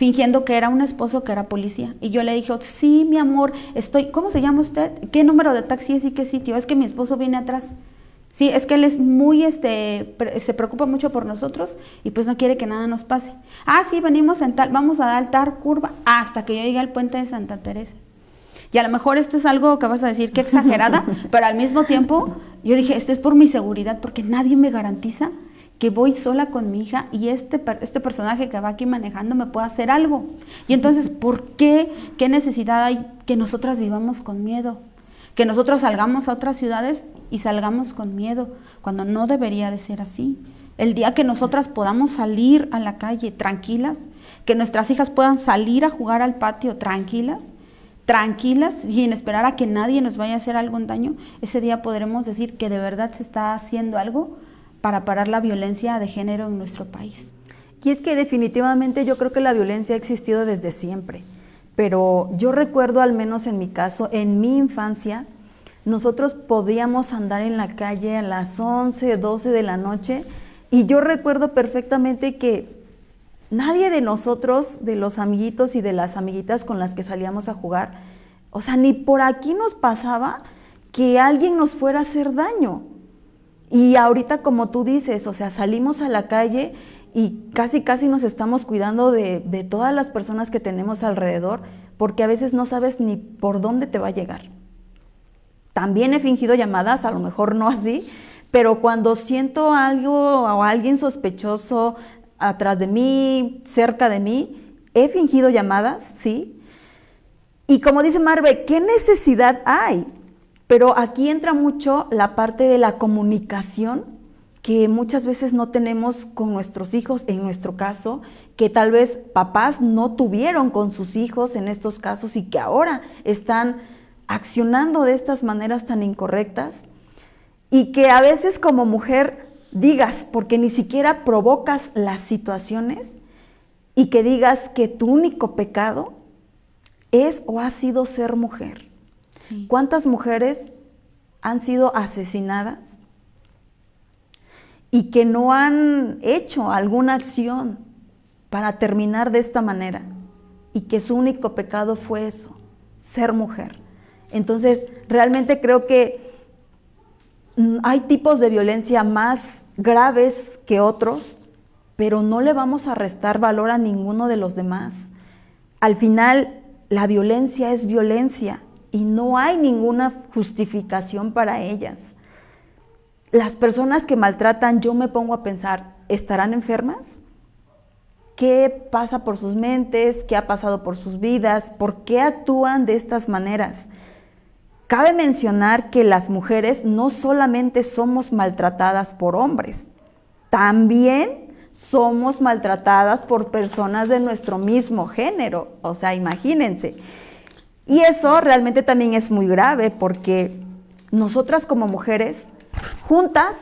Speaker 2: fingiendo que era un esposo que era policía. Y yo le dije, sí, mi amor, estoy, ¿cómo se llama usted? ¿Qué número de taxi es y qué sitio? Es que mi esposo viene atrás. Sí, es que él es muy, este, se preocupa mucho por nosotros y pues no quiere que nada nos pase. Ah, sí, venimos en tal, vamos a dar tal curva hasta que yo llegue al puente de Santa Teresa. Y a lo mejor esto es algo que vas a decir que exagerada, pero al mismo tiempo yo dije, esto es por mi seguridad, porque nadie me garantiza que voy sola con mi hija y este, este personaje que va aquí manejando me puede hacer algo. Y entonces, ¿por qué? ¿Qué necesidad hay que nosotras vivamos con miedo? Que nosotros salgamos a otras ciudades y salgamos con miedo, cuando no debería de ser así. El día que nosotras podamos salir a la calle tranquilas, que nuestras hijas puedan salir a jugar al patio tranquilas, tranquilas, sin esperar a que nadie nos vaya a hacer algún daño, ese día podremos decir que de verdad se está haciendo algo para parar la violencia de género en nuestro país.
Speaker 1: Y es que definitivamente yo creo que la violencia ha existido desde siempre, pero yo recuerdo al menos en mi caso, en mi infancia, nosotros podíamos andar en la calle a las 11, 12 de la noche y yo recuerdo perfectamente que nadie de nosotros, de los amiguitos y de las amiguitas con las que salíamos a jugar, o sea, ni por aquí nos pasaba que alguien nos fuera a hacer daño. Y ahorita, como tú dices, o sea, salimos a la calle y casi, casi nos estamos cuidando de, todas las personas que tenemos alrededor, porque a veces no sabes ni por dónde te va a llegar. También he fingido llamadas, a lo mejor no así, pero cuando siento algo o alguien sospechoso atrás de mí, cerca de mí, he fingido llamadas, sí. Y como dice Marve, ¿qué necesidad hay? Pero aquí entra mucho la parte de la comunicación que muchas veces no tenemos con nuestros hijos, en nuestro caso, que tal vez papás no tuvieron con sus hijos en estos casos y que ahora están accionando de estas maneras tan incorrectas y que a veces como mujer digas, porque ni siquiera provocas las situaciones y que digas que tu único pecado es o ha sido ser mujer. ¿Cuántas mujeres han sido asesinadas y que no han hecho alguna acción para terminar de esta manera y que su único pecado fue eso, ser mujer? Entonces, realmente creo que mm, hay tipos de violencia más graves que otros, pero no le vamos a restar valor a ninguno de los demás. Al final, la violencia es violencia y no hay ninguna justificación para ellas. Las personas que maltratan, yo me pongo a pensar, ¿estarán enfermas? qué pasa por sus mentes, qué ha pasado por sus vidas, por qué actúan de estas maneras. Cabe mencionar que las mujeres no solamente somos maltratadas por hombres, también somos maltratadas por personas de nuestro mismo género. O sea, imagínense. Y eso realmente también es muy grave porque nosotras como mujeres, juntas,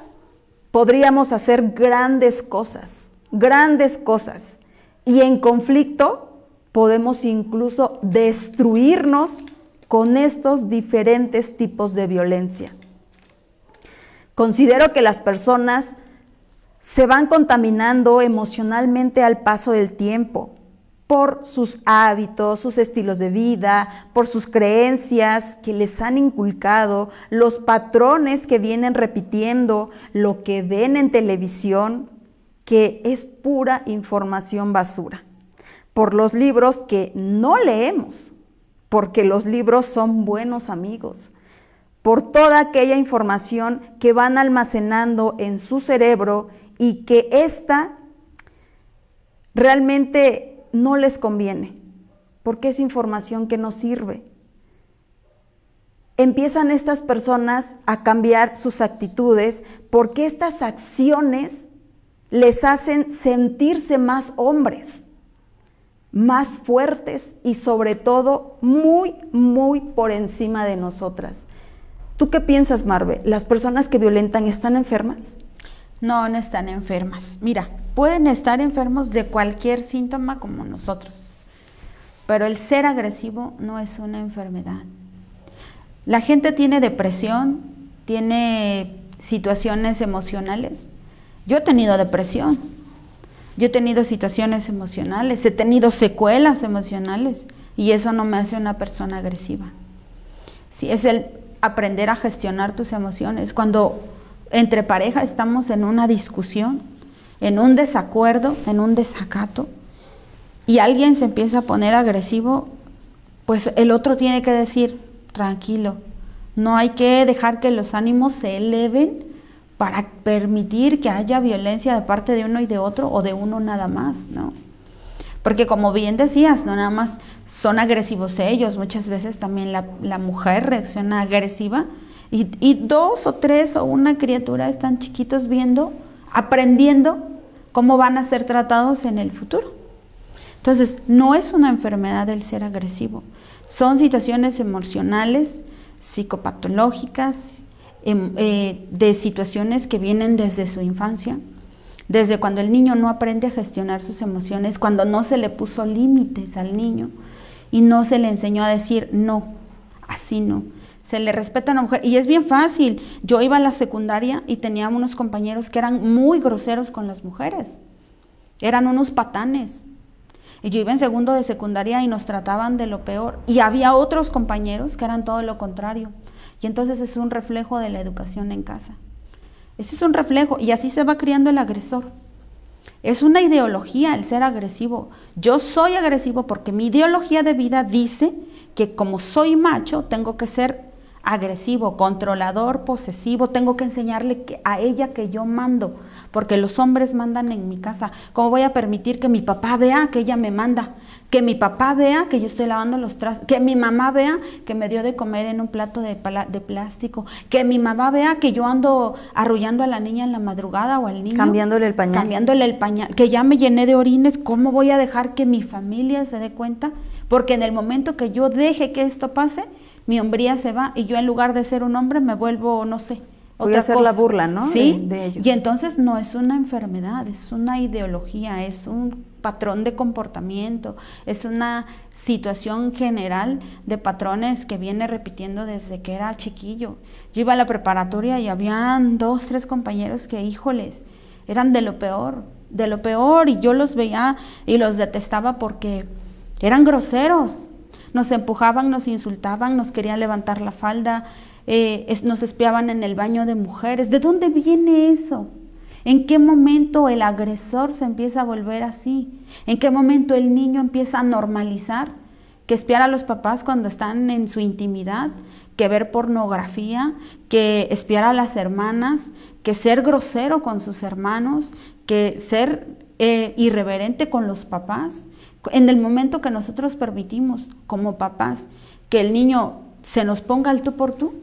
Speaker 1: podríamos hacer grandes cosas, grandes cosas. Y en conflicto podemos incluso destruirnos con estos diferentes tipos de violencia. Considero que las personas se van contaminando emocionalmente al paso del tiempo por sus hábitos, sus estilos de vida, por sus creencias que les han inculcado, los patrones que vienen repitiendo, lo que ven en televisión, que es pura información basura, por los libros que no leemos, porque los libros son buenos amigos, por toda aquella información que van almacenando en su cerebro y que ésta realmente no les conviene, porque es información que no sirve. Empiezan estas personas a cambiar sus actitudes porque estas acciones les hacen sentirse más hombres más fuertes y sobre todo muy, muy por encima de nosotras. ¿Tú qué piensas, Marve? ¿Las personas que violentan están enfermas?
Speaker 2: No, no están enfermas. Mira, pueden estar enfermos de cualquier síntoma como nosotros, pero el ser agresivo no es una enfermedad. La gente tiene depresión, tiene situaciones emocionales. Yo he tenido depresión, yo he tenido situaciones emocionales, he tenido secuelas emocionales y eso no me hace una persona agresiva. Sí, es el aprender a gestionar tus emociones. Cuando entre pareja estamos en una discusión, en un desacuerdo, en un desacato, y alguien se empieza a poner agresivo, pues el otro tiene que decir, tranquilo, no hay que dejar que los ánimos se eleven para permitir que haya violencia de parte de uno y de otro o de uno nada más, ¿no? Porque como bien decías, no nada más son agresivos ellos, muchas veces también la, mujer reacciona agresiva y, dos o tres o una criatura están chiquitos viendo, aprendiendo cómo van a ser tratados en el futuro. Entonces, no es una enfermedad el ser agresivo, son situaciones emocionales, psicopatológicas, Em, eh, de situaciones que vienen desde su infancia, desde cuando el niño no aprende a gestionar sus emociones, cuando no se le puso límites al niño y no se le enseñó a decir no, así no. Se le respeta a una mujer. Y es bien fácil. Yo iba a la secundaria y tenía unos compañeros que eran muy groseros con las mujeres. Eran unos patanes. Y yo iba en segundo de secundaria y nos trataban de lo peor. Y había otros compañeros que eran todo lo contrario. Y entonces es un reflejo de la educación en casa. Ese es un reflejo y así se va criando el agresor. Es una ideología el ser agresivo. Yo soy agresivo porque mi ideología de vida dice que como soy macho tengo que ser agresivo, controlador, posesivo, tengo que enseñarle a ella que yo mando, porque los hombres mandan en mi casa. ¿Cómo voy a permitir que mi papá vea que ella me manda? Que mi papá vea que yo estoy lavando los trastes, que mi mamá vea que me dio de comer en un plato de, de plástico, que mi mamá vea que yo ando arrullando a la niña en la madrugada o al niño.
Speaker 1: Cambiándole el pañal.
Speaker 2: Cambiándole el pañal, que ya me llené de orines, ¿cómo voy a dejar que mi familia se dé cuenta? Porque en el momento que yo deje que esto pase, mi hombría se va y yo en lugar de ser un hombre me vuelvo, no sé,
Speaker 1: Voy a hacer la burla, ¿no?
Speaker 2: Sí, de, ellos. y entonces no es una enfermedad, es una ideología, es un patrón de comportamiento, es una situación general de patrones que viene repitiendo desde que era chiquillo. Yo iba a la preparatoria y habían dos, tres compañeros que, híjoles, eran de lo peor, de lo peor, y yo los veía y los detestaba porque eran groseros, nos empujaban, nos insultaban, nos querían levantar la falda, eh, nos espiaban en el baño de mujeres. ¿De dónde viene eso? ¿En qué momento el agresor se empieza a volver así? ¿En qué momento el niño empieza a normalizar que espiar a los papás cuando están en su intimidad, que ver pornografía, que espiar a las hermanas, que ser grosero con sus hermanos, que ser eh, irreverente con los papás. En el momento que nosotros permitimos como papás que el niño se nos ponga al tú por tú,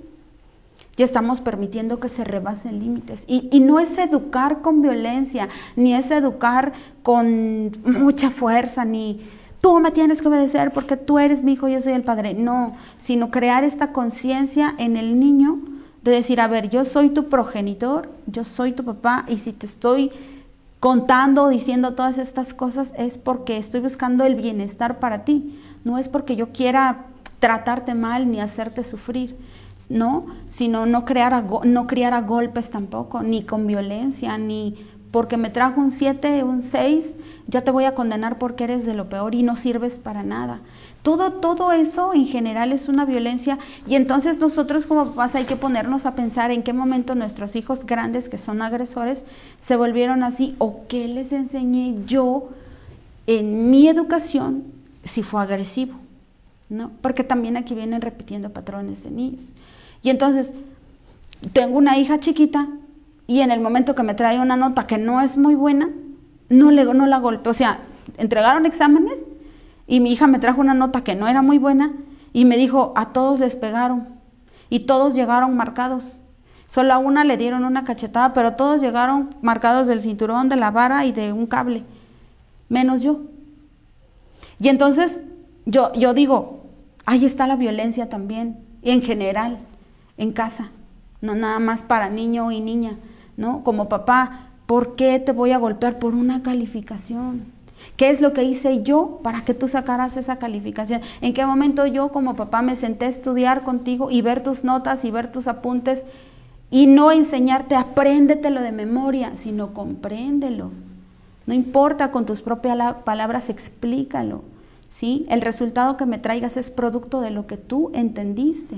Speaker 2: ya estamos permitiendo que se rebasen límites. Y, y, no es educar con violencia, ni es educar con mucha fuerza, ni tú me tienes que obedecer porque tú eres mi hijo, yo soy el padre. No, sino crear esta conciencia en el niño de decir, a ver, yo soy tu progenitor, yo soy tu papá, y si te estoy contando, diciendo todas estas cosas, es porque estoy buscando el bienestar para ti. No es porque yo quiera tratarte mal ni hacerte sufrir. ¿no? Sino no, crear no criar a golpes tampoco, ni con violencia, ni porque me trajo un 7, un 6, ya te voy a condenar porque eres de lo peor y no sirves para nada. Todo, todo eso en general es una violencia y entonces nosotros como papás hay que ponernos a pensar en qué momento nuestros hijos grandes que son agresores se volvieron así o qué les enseñé yo en mi educación si fue agresivo, ¿no? Porque también aquí vienen repitiendo patrones de niños. Y entonces, tengo una hija chiquita y en el momento que me trae una nota que no es muy buena, no, le, no la golpeo. O sea, entregaron exámenes y mi hija me trajo una nota que no era muy buena y me dijo, a todos les pegaron y todos llegaron marcados. Solo a una le dieron una cachetada, pero todos llegaron marcados del cinturón, de la vara y de un cable, menos yo. Y entonces yo, yo digo, ahí está la violencia también, en general en casa, no nada más para niño y niña, ¿no? Como papá, ¿por qué te voy a golpear por una calificación? ¿Qué es lo que hice yo para que tú sacaras esa calificación? ¿En qué momento yo como papá me senté a estudiar contigo y ver tus notas y ver tus apuntes y no enseñarte, apréndetelo de memoria, sino compréndelo? No importa con tus propias palabras, explícalo. ¿sí? El resultado que me traigas es producto de lo que tú entendiste.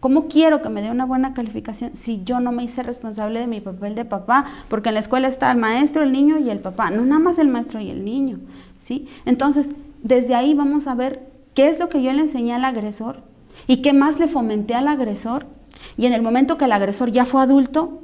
Speaker 2: ¿Cómo quiero que me dé una buena calificación si yo no me hice responsable de mi papel de papá? Porque en la escuela está el maestro, el niño y el papá, no nada más el maestro y el niño, ¿sí? Entonces, desde ahí vamos a ver qué es lo que yo le enseñé al agresor y qué más le fomenté al agresor. Y en el momento que el agresor ya fue adulto,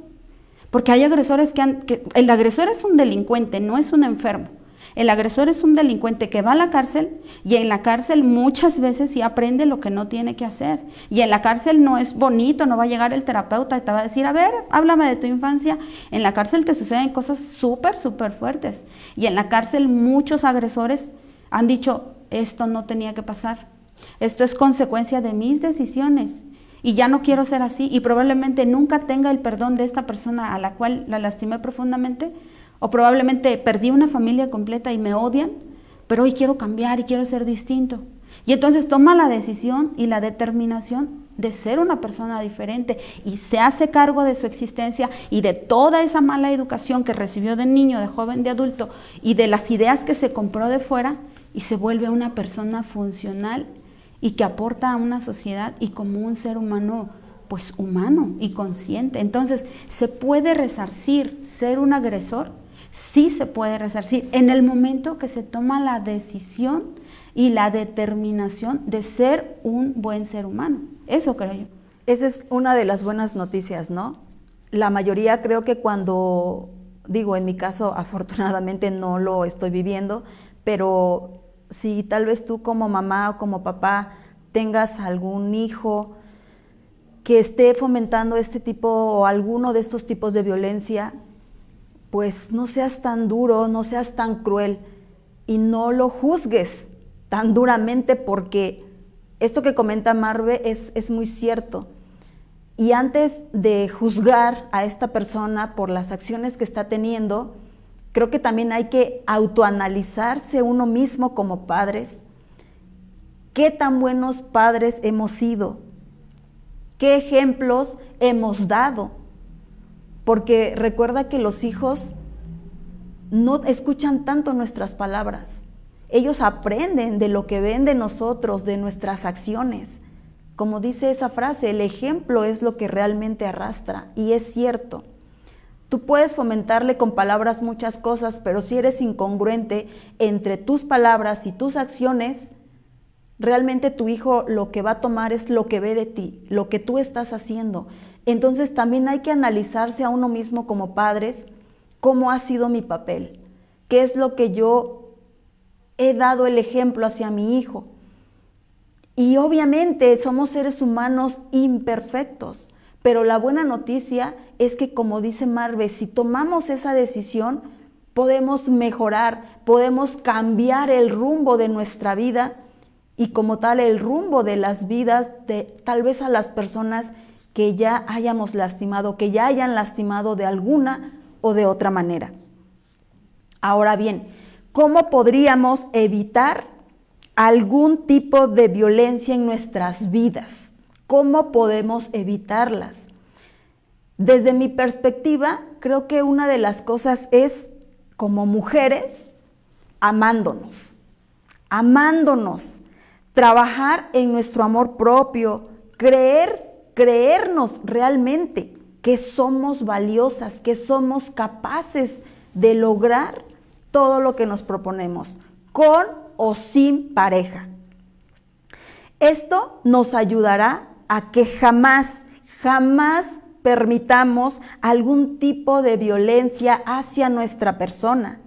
Speaker 2: porque hay agresores que han, que el agresor es un delincuente, no es un enfermo. El agresor es un delincuente que va a la cárcel y en la cárcel muchas veces sí aprende lo que no tiene que hacer. Y en la cárcel no es bonito, no va a llegar el terapeuta y te va a decir, a ver, háblame de tu infancia. En la cárcel te suceden cosas súper, súper fuertes. Y en la cárcel muchos agresores han dicho, esto no tenía que pasar. Esto es consecuencia de mis decisiones y ya no quiero ser así y probablemente nunca tenga el perdón de esta persona a la cual la lastimé profundamente o probablemente perdí una familia completa y me odian, pero hoy quiero cambiar y quiero ser distinto. Y entonces toma la decisión y la determinación de ser una persona diferente y se hace cargo de su existencia y de toda esa mala educación que recibió de niño, de joven, de adulto y de las ideas que se compró de fuera y se vuelve una persona funcional y que aporta a una sociedad y como un ser humano pues humano y consciente. Entonces, ¿se puede resarcir ser un agresor? Sí se puede resarcir en el momento que se toma la decisión y la determinación de ser un buen ser humano. Eso creo yo.
Speaker 1: Esa es una de las buenas noticias, ¿no? La mayoría creo que cuando, digo, en mi caso afortunadamente no lo estoy viviendo, pero si tal vez tú como mamá o como papá tengas algún hijo que esté fomentando este tipo o alguno de estos tipos de violencia, pues no seas tan duro, no seas tan cruel y no lo juzgues tan duramente porque esto que comenta Marve es, es muy cierto. Y antes de juzgar a esta persona por las acciones que está teniendo, creo que también hay que autoanalizarse uno mismo como padres. ¿Qué tan buenos padres hemos sido? ¿Qué ejemplos hemos dado? Porque recuerda que los hijos no escuchan tanto nuestras palabras. Ellos aprenden de lo que ven de nosotros, de nuestras acciones. Como dice esa frase, el ejemplo es lo que realmente arrastra. Y es cierto. Tú puedes fomentarle con palabras muchas cosas, pero si eres incongruente entre tus palabras y tus acciones, realmente tu hijo lo que va a tomar es lo que ve de ti, lo que tú estás haciendo. Entonces también hay que analizarse a uno mismo como padres, cómo ha sido mi papel, qué es lo que yo he dado el ejemplo hacia mi hijo. Y obviamente somos seres humanos imperfectos, pero la buena noticia es que como dice Marve, si tomamos esa decisión, podemos mejorar, podemos cambiar el rumbo de nuestra vida y como tal el rumbo de las vidas de tal vez a las personas que ya hayamos lastimado, que ya hayan lastimado de alguna o de otra manera. Ahora bien, ¿cómo podríamos evitar algún tipo de violencia en nuestras vidas? ¿Cómo podemos evitarlas? Desde mi perspectiva, creo que una de las cosas es, como mujeres, amándonos, amándonos, trabajar en nuestro amor propio, creer, creernos realmente que somos valiosas, que somos capaces de lograr todo lo que nos proponemos, con o sin pareja. Esto nos ayudará a que jamás, jamás permitamos algún tipo de violencia hacia nuestra persona.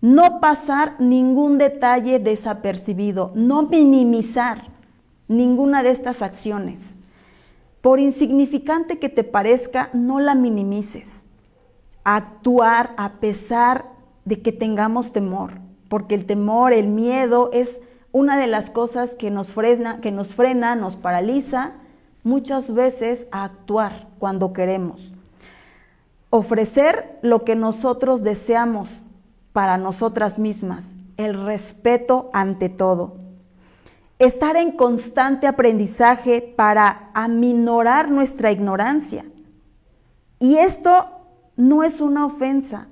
Speaker 1: No pasar ningún detalle desapercibido, no minimizar ninguna de estas acciones. Por insignificante que te parezca, no la minimices. Actuar a pesar de que tengamos temor, porque el temor, el miedo es una de las cosas que nos frena, que nos, frena, nos paraliza muchas veces a actuar cuando queremos. Ofrecer lo que nosotros deseamos para nosotras mismas, el respeto ante todo. Estar en constante aprendizaje para aminorar nuestra ignorancia. Y esto no es una ofensa.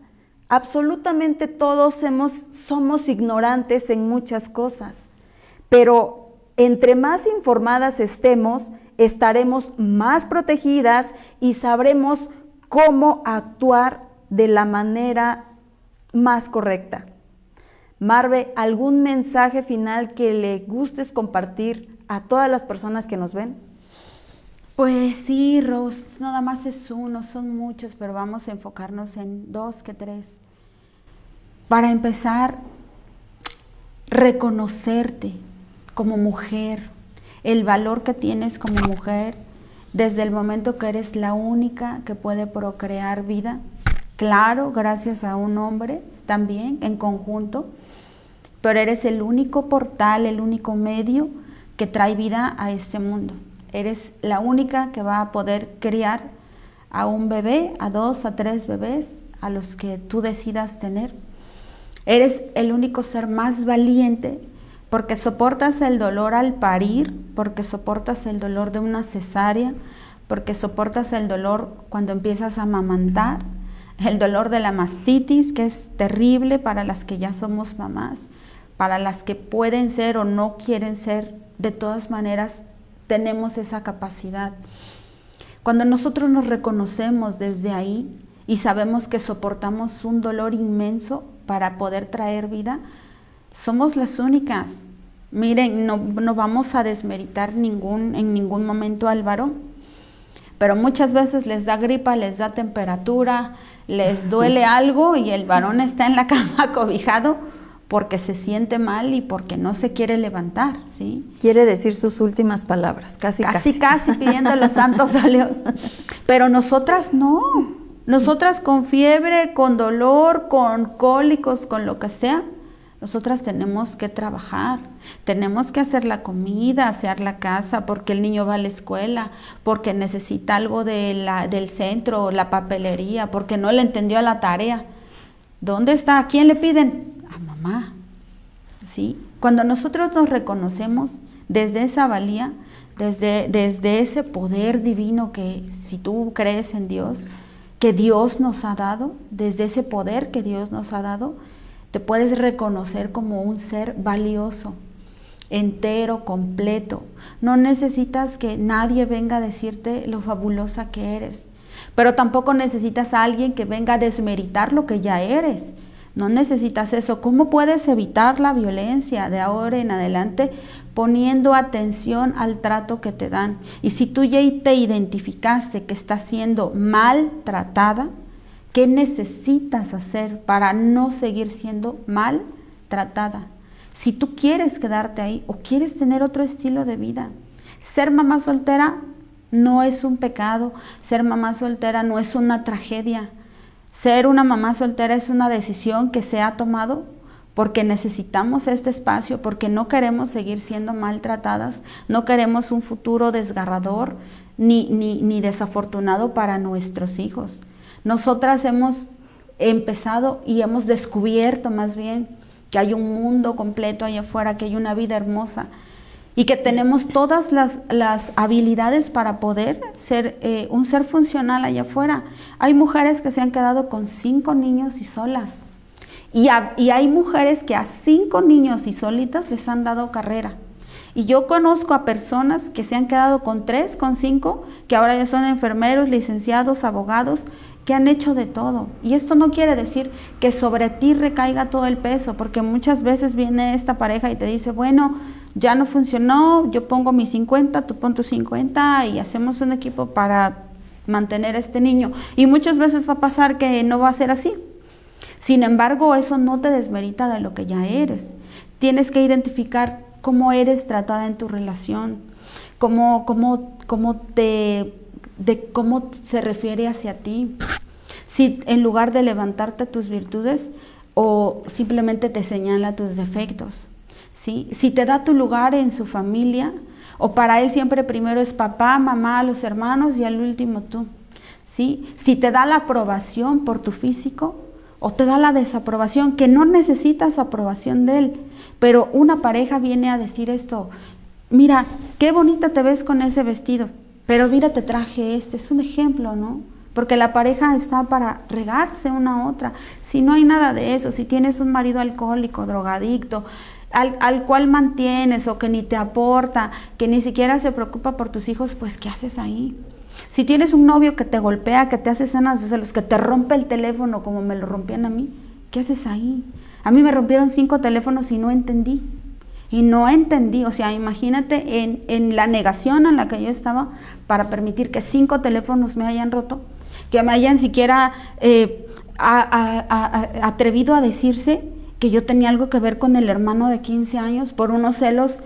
Speaker 1: Absolutamente todos somos ignorantes en muchas cosas, pero entre más informadas estemos, estaremos más protegidas y sabremos cómo actuar de la manera más correcta. Marve, ¿algún mensaje final que le gustes compartir a todas las personas que nos ven?
Speaker 2: Pues sí, Rose, nada más es uno, son muchos, pero vamos a enfocarnos en dos que tres. Para empezar, reconocerte como mujer, el valor que tienes como mujer desde el momento que eres la única que puede procrear vida claro, gracias a un hombre también en conjunto, pero eres el único portal, el único medio que trae vida a este mundo. Eres la única que va a poder criar a un bebé, a dos, a tres bebés, a los que tú decidas tener. Eres el único ser más valiente porque soportas el dolor al parir, porque soportas el dolor de una cesárea, porque soportas el dolor cuando empiezas a amamantar, el dolor de la mastitis, que es terrible para las que ya somos mamás, para las que pueden ser o no quieren ser, de todas maneras tenemos esa capacidad. Cuando nosotros nos reconocemos desde ahí y sabemos que soportamos un dolor inmenso para poder traer vida, somos las únicas. Miren, no, no vamos a desmeritar ningún, en ningún momento al varón, pero muchas veces les da gripa, les da temperatura, les duele algo y el varón está en la cama cobijado porque se siente mal y porque no se quiere levantar, ¿sí?
Speaker 1: Quiere decir sus últimas palabras, casi
Speaker 2: casi. Casi, casi pidiendo los santos óleos. Pero nosotras no. Nosotras con fiebre, con dolor, con cólicos, con lo que sea, nosotras tenemos que trabajar, tenemos que hacer la comida, hacer la casa, porque el niño va a la escuela, porque necesita algo de la, del centro, la papelería, porque no le entendió la tarea. ¿Dónde está? ¿A quién le piden? Mamá. ¿Sí? Cuando nosotros nos reconocemos desde esa valía, desde, desde ese poder divino que si tú crees en Dios, que Dios nos ha dado, desde ese poder que Dios nos ha dado, te puedes reconocer como un ser valioso, entero, completo. No necesitas que nadie venga a decirte lo fabulosa que eres, pero tampoco necesitas a alguien que venga a desmeritar lo que ya eres. No necesitas eso. ¿Cómo puedes evitar la violencia de ahora en adelante poniendo atención al trato que te dan? Y si tú ya te identificaste que estás siendo maltratada, ¿Qué necesitas hacer para no seguir siendo mal tratada? Si tú quieres quedarte ahí o quieres tener otro estilo de vida. Ser mamá soltera no es un pecado, ser mamá soltera no es una tragedia. Ser una mamá soltera es una decisión que se ha tomado porque necesitamos este espacio, porque no queremos seguir siendo maltratadas, no queremos un futuro desgarrador ni, ni, ni desafortunado para nuestros hijos. Nosotras hemos empezado y hemos descubierto más bien que hay un mundo completo allá afuera, que hay una vida hermosa y que tenemos todas las, habilidades para poder ser eh, un ser funcional allá afuera. Hay mujeres que se han quedado con cinco niños y solas. Y, y hay mujeres que a cinco niños y solitas les han dado carrera. Y yo conozco a personas que se han quedado con tres, con cinco, que ahora ya son enfermeros, licenciados, abogados, que han hecho de todo. Y esto no quiere decir que sobre ti recaiga todo el peso, porque muchas veces viene esta pareja y te dice, bueno, ya no funcionó, yo pongo mis 50, tú pon tus 50 y hacemos un equipo para mantener a este niño. Y muchas veces va a pasar que no va a ser así. Sin embargo, eso no te desmerita de lo que ya eres. Tienes que identificar cómo eres tratada en tu relación, cómo, cómo, cómo te de cómo se refiere hacia ti. Si en lugar de levantarte tus virtudes o simplemente te señala tus defectos. Si te da tu lugar en su familia o para él siempre primero es papá, mamá, los hermanos y al último tú. Si te da la aprobación por tu físico o te da la desaprobación, que no necesitas aprobación de él, pero una pareja viene a decir esto, mira, qué bonita te ves con ese vestido pero mira, te traje este, es un ejemplo, ¿no? Porque la pareja está para regarse una a otra. Si no hay nada de eso, si tienes un marido alcohólico, drogadicto, al, al, cual mantienes o que ni te aporta, que ni siquiera se preocupa por tus hijos, pues ¿qué haces ahí? Si tienes un novio que te golpea, que te hace escenas de los que te rompe el teléfono como me lo rompían a mí, ¿qué haces ahí? A mí me rompieron cinco teléfonos y no entendí y no entendí, o sea, imagínate en, la negación en la que yo estaba para permitir que cinco teléfonos me hayan roto, que me hayan siquiera eh, atrevido a decirse que yo tenía algo que ver con el hermano de 15 años por unos celos,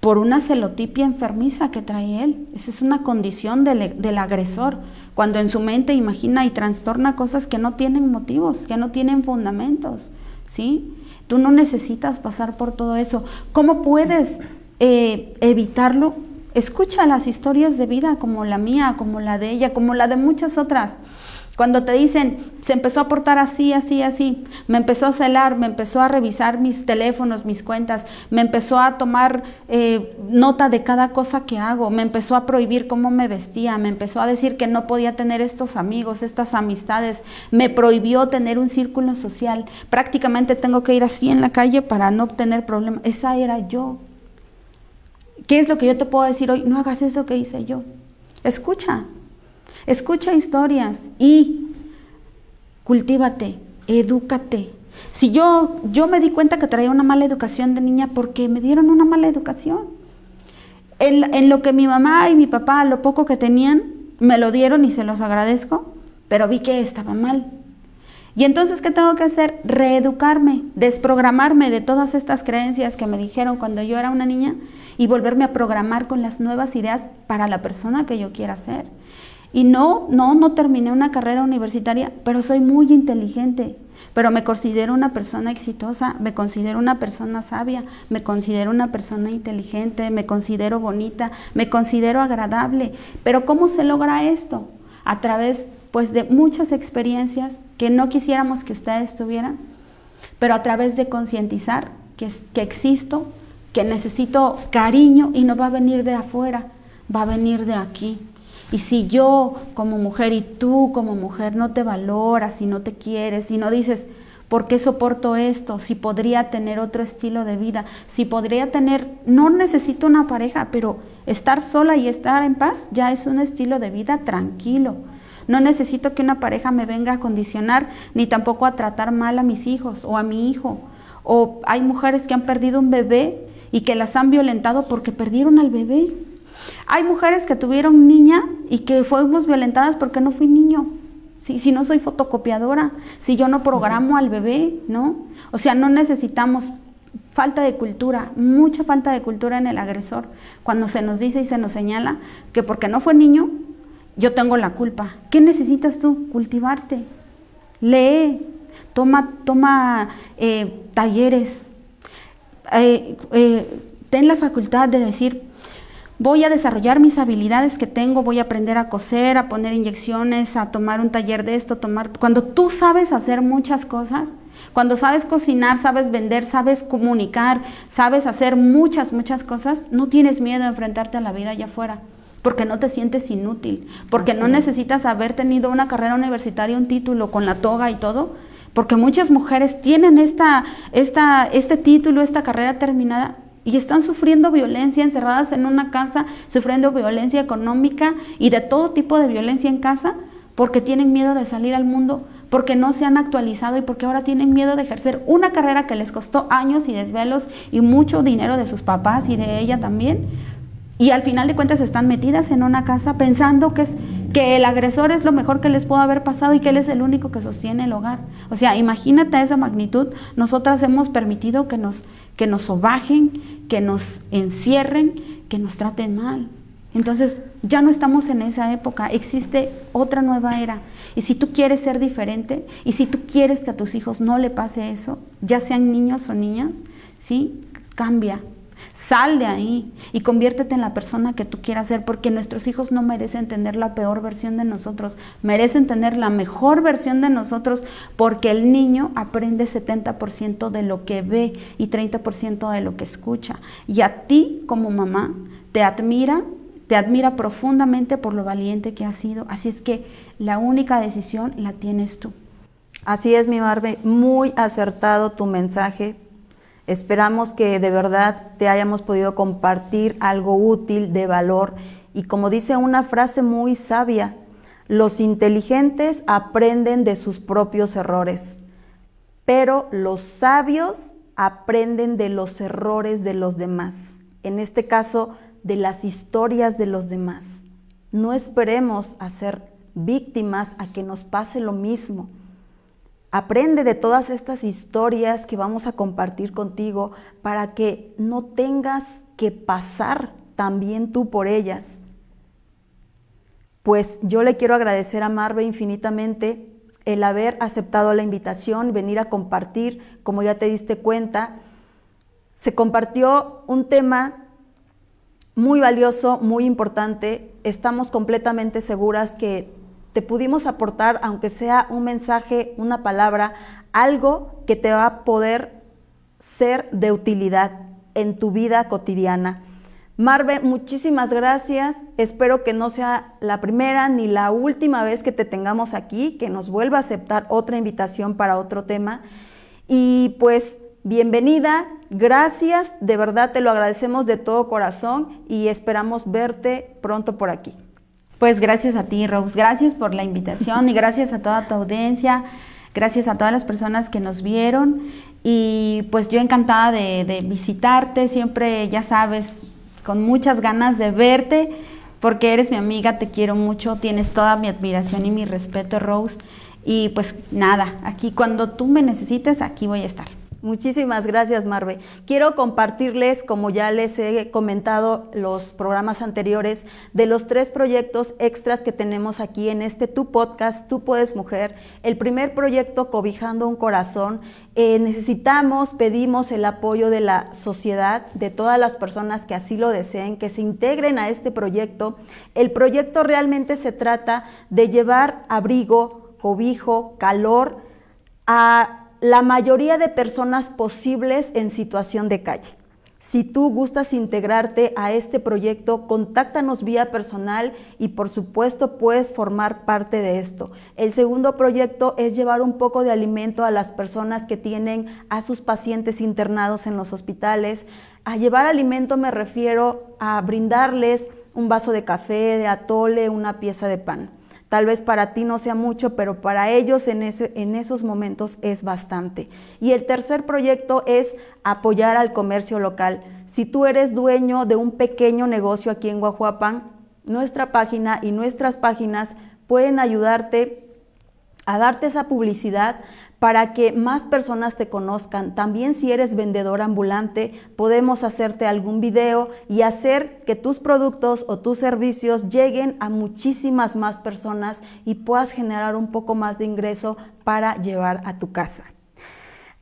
Speaker 2: por una celotipia enfermiza que trae él. Esa es una condición del, del agresor, cuando en su mente imagina y trastorna cosas que no tienen motivos, que no tienen fundamentos, ¿sí? Tú no necesitas pasar por todo eso. ¿Cómo puedes eh, evitarlo? Escucha las historias de vida como la mía, como la de ella, como la de muchas otras. Cuando te dicen, se empezó a portar así, así, así, me empezó a celar, me empezó a revisar mis teléfonos, mis cuentas, me empezó a tomar eh, nota de cada cosa que hago, me empezó a prohibir cómo me vestía, me empezó a decir que no podía tener estos amigos, estas amistades, me prohibió tener un círculo social, prácticamente tengo que ir así en la calle para no obtener problemas. Esa era yo. ¿Qué es lo que yo te puedo decir hoy? No hagas eso que hice yo. Escucha, Escucha historias y cultívate, edúcate. Si yo, yo me di cuenta que traía una mala educación de niña porque me dieron una mala educación. En, en lo que mi mamá y mi papá, lo poco que tenían, me lo dieron y se los agradezco, pero vi que estaba mal. Y entonces, ¿qué tengo que hacer? Reeducarme, desprogramarme de todas estas creencias que me dijeron cuando yo era una niña y volverme a programar con las nuevas ideas para la persona que yo quiera ser. Y no, no, no terminé una carrera universitaria, pero soy muy inteligente, pero me considero una persona exitosa, me considero una persona sabia, me considero una persona inteligente, me considero bonita, me considero agradable. Pero ¿cómo se logra esto? A través pues de muchas experiencias que no quisiéramos que ustedes tuvieran, pero a través de concientizar que, que existo, que necesito cariño y no va a venir de afuera, va a venir de aquí. Y si yo como mujer y tú como mujer no te valoras y no te quieres y no dices, ¿por qué soporto esto? Si podría tener otro estilo de vida, si podría tener, no necesito una pareja, pero estar sola y estar en paz ya es un estilo de vida tranquilo. No necesito que una pareja me venga a condicionar ni tampoco a tratar mal a mis hijos o a mi hijo. O hay mujeres que han perdido un bebé y que las han violentado porque perdieron al bebé. Hay mujeres que tuvieron niña y que fuimos violentadas porque no fui niño. Si, no soy fotocopiadora, si yo no programo al bebé, ¿no? O sea, no necesitamos falta de cultura, mucha falta de cultura en el agresor, cuando se nos dice y se nos señala que porque no fue niño, yo tengo la culpa. ¿Qué necesitas tú? Cultivarte. Lee, toma, toma eh, talleres, eh, eh, ten la facultad de decir, voy a desarrollar mis habilidades que tengo, voy a aprender a coser, a poner inyecciones, a tomar un taller de esto, tomar... Cuando tú sabes hacer muchas cosas, cuando sabes cocinar, sabes vender, sabes comunicar, sabes hacer muchas, muchas cosas, no tienes miedo a enfrentarte a la vida allá afuera porque no te sientes inútil, porque no necesitas haber tenido una carrera universitaria, un título con la toga y todo, porque muchas mujeres tienen esta, esta, este título, esta carrera terminada y están sufriendo violencia, encerradas en una casa, sufriendo violencia económica y de todo tipo de violencia en casa, porque tienen miedo de salir al mundo, porque no se han actualizado y porque ahora tienen miedo de ejercer una carrera que les costó años y desvelos y mucho dinero de sus papás y de ella también. Y al final de cuentas están metidas en una casa pensando que es que el agresor es lo mejor que les pudo haber pasado y que él es el único que sostiene el hogar. O sea, imagínate esa magnitud. Nosotras hemos permitido que nos, que nos sobajen, que nos encierren, que nos traten mal. Entonces, ya no estamos en esa época, existe otra nueva era. Y si tú quieres ser diferente y si tú quieres que a tus hijos no le pase eso, ya sean niños o niñas, ¿sí? Cambia, Sal de ahí y conviértete en la persona que tú quieras ser, porque nuestros hijos no merecen tener la peor versión de nosotros, merecen tener la mejor versión de nosotros, porque el niño aprende 70% de lo que ve y 30% de lo que escucha. Y a ti como mamá te admira, te admira profundamente por lo valiente que has sido. Así es que la única decisión la tienes tú.
Speaker 1: Así es, mi Marve, muy acertado tu mensaje Esperamos que de verdad te hayamos podido compartir algo útil, de valor. Y como dice una frase muy sabia, los inteligentes aprenden de sus propios errores, pero los sabios aprenden de los errores de los demás. En este caso, de las historias de los demás. No esperemos a ser víctimas a que nos pase lo mismo. Aprende de todas estas historias que vamos a compartir contigo para que no tengas que pasar también tú por ellas. Pues yo le quiero agradecer a Marve infinitamente el haber aceptado la invitación, venir a compartir, como ya te diste cuenta, se compartió un tema muy valioso, muy importante. Estamos completamente seguras que te pudimos aportar, aunque sea un mensaje, una palabra, algo que te va a poder ser de utilidad en tu vida cotidiana. Marve, muchísimas gracias. Espero que no sea la primera ni la última vez que te tengamos aquí, que nos vuelva a aceptar otra invitación para otro tema. Y pues bienvenida, gracias, de verdad te lo agradecemos de todo corazón y esperamos verte pronto por aquí.
Speaker 2: Pues gracias a ti, Rose. Gracias por la invitación y gracias a toda tu audiencia. Gracias a todas las personas que nos vieron. Y pues yo encantada de, visitarte. Siempre, ya sabes, con muchas ganas de verte porque eres mi amiga, te quiero mucho, tienes toda mi admiración y mi respeto, Rose. Y pues nada, aquí cuando tú me necesites, aquí voy a estar.
Speaker 1: Muchísimas gracias, Marve. Quiero compartirles, como ya les he comentado los programas anteriores, de los tres proyectos extras que tenemos aquí en este Tu Podcast, Tú Puedes Mujer. El primer proyecto, Cobijando un Corazón. Eh, necesitamos, pedimos el apoyo de la sociedad, de todas las personas que así lo deseen, que se integren a este proyecto. El proyecto realmente se trata de llevar abrigo, cobijo, calor a la mayoría de personas posibles en situación de calle. Si tú gustas integrarte a este proyecto, contáctanos vía personal y por supuesto puedes formar parte de esto. El segundo proyecto es llevar un poco de alimento a las personas que tienen a sus pacientes internados en los hospitales. A llevar alimento me refiero a brindarles un vaso de café, de atole, una pieza de pan. Tal vez para ti no sea mucho, pero para ellos en, en esos momentos es bastante. Y el tercer proyecto es apoyar al comercio local. Si tú eres dueño de un pequeño negocio aquí en Guajuapan, nuestra página y nuestras páginas pueden ayudarte a darte esa publicidad para que más personas te conozcan. También si eres vendedor ambulante, podemos hacerte algún video y hacer que tus productos o tus servicios lleguen a muchísimas más personas y puedas generar un poco más de ingreso para llevar a tu casa.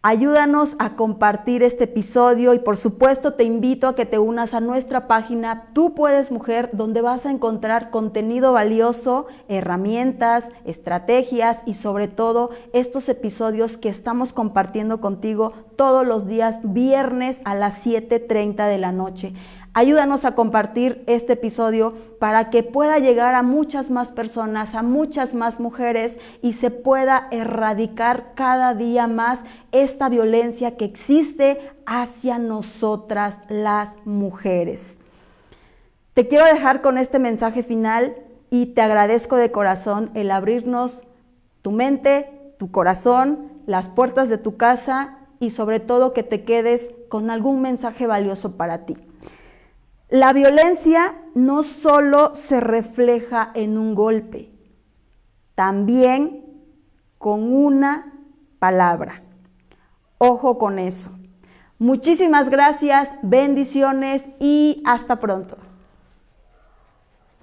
Speaker 1: Ayúdanos a compartir este episodio y por supuesto te invito a que te unas a nuestra página Tú puedes mujer, donde vas a encontrar contenido valioso, herramientas, estrategias y sobre todo estos episodios que estamos compartiendo contigo todos los días viernes a las 7.30 de la noche. Ayúdanos a compartir este episodio para que pueda llegar a muchas más personas, a muchas más mujeres y se pueda erradicar cada día más esta violencia que existe hacia nosotras las mujeres. Te quiero dejar con este mensaje final y te agradezco de corazón el abrirnos tu mente, tu corazón, las puertas de tu casa y sobre todo que te quedes con algún mensaje valioso para ti. La violencia no solo se refleja en un golpe, también con una palabra. Ojo con eso. Muchísimas gracias, bendiciones y hasta pronto.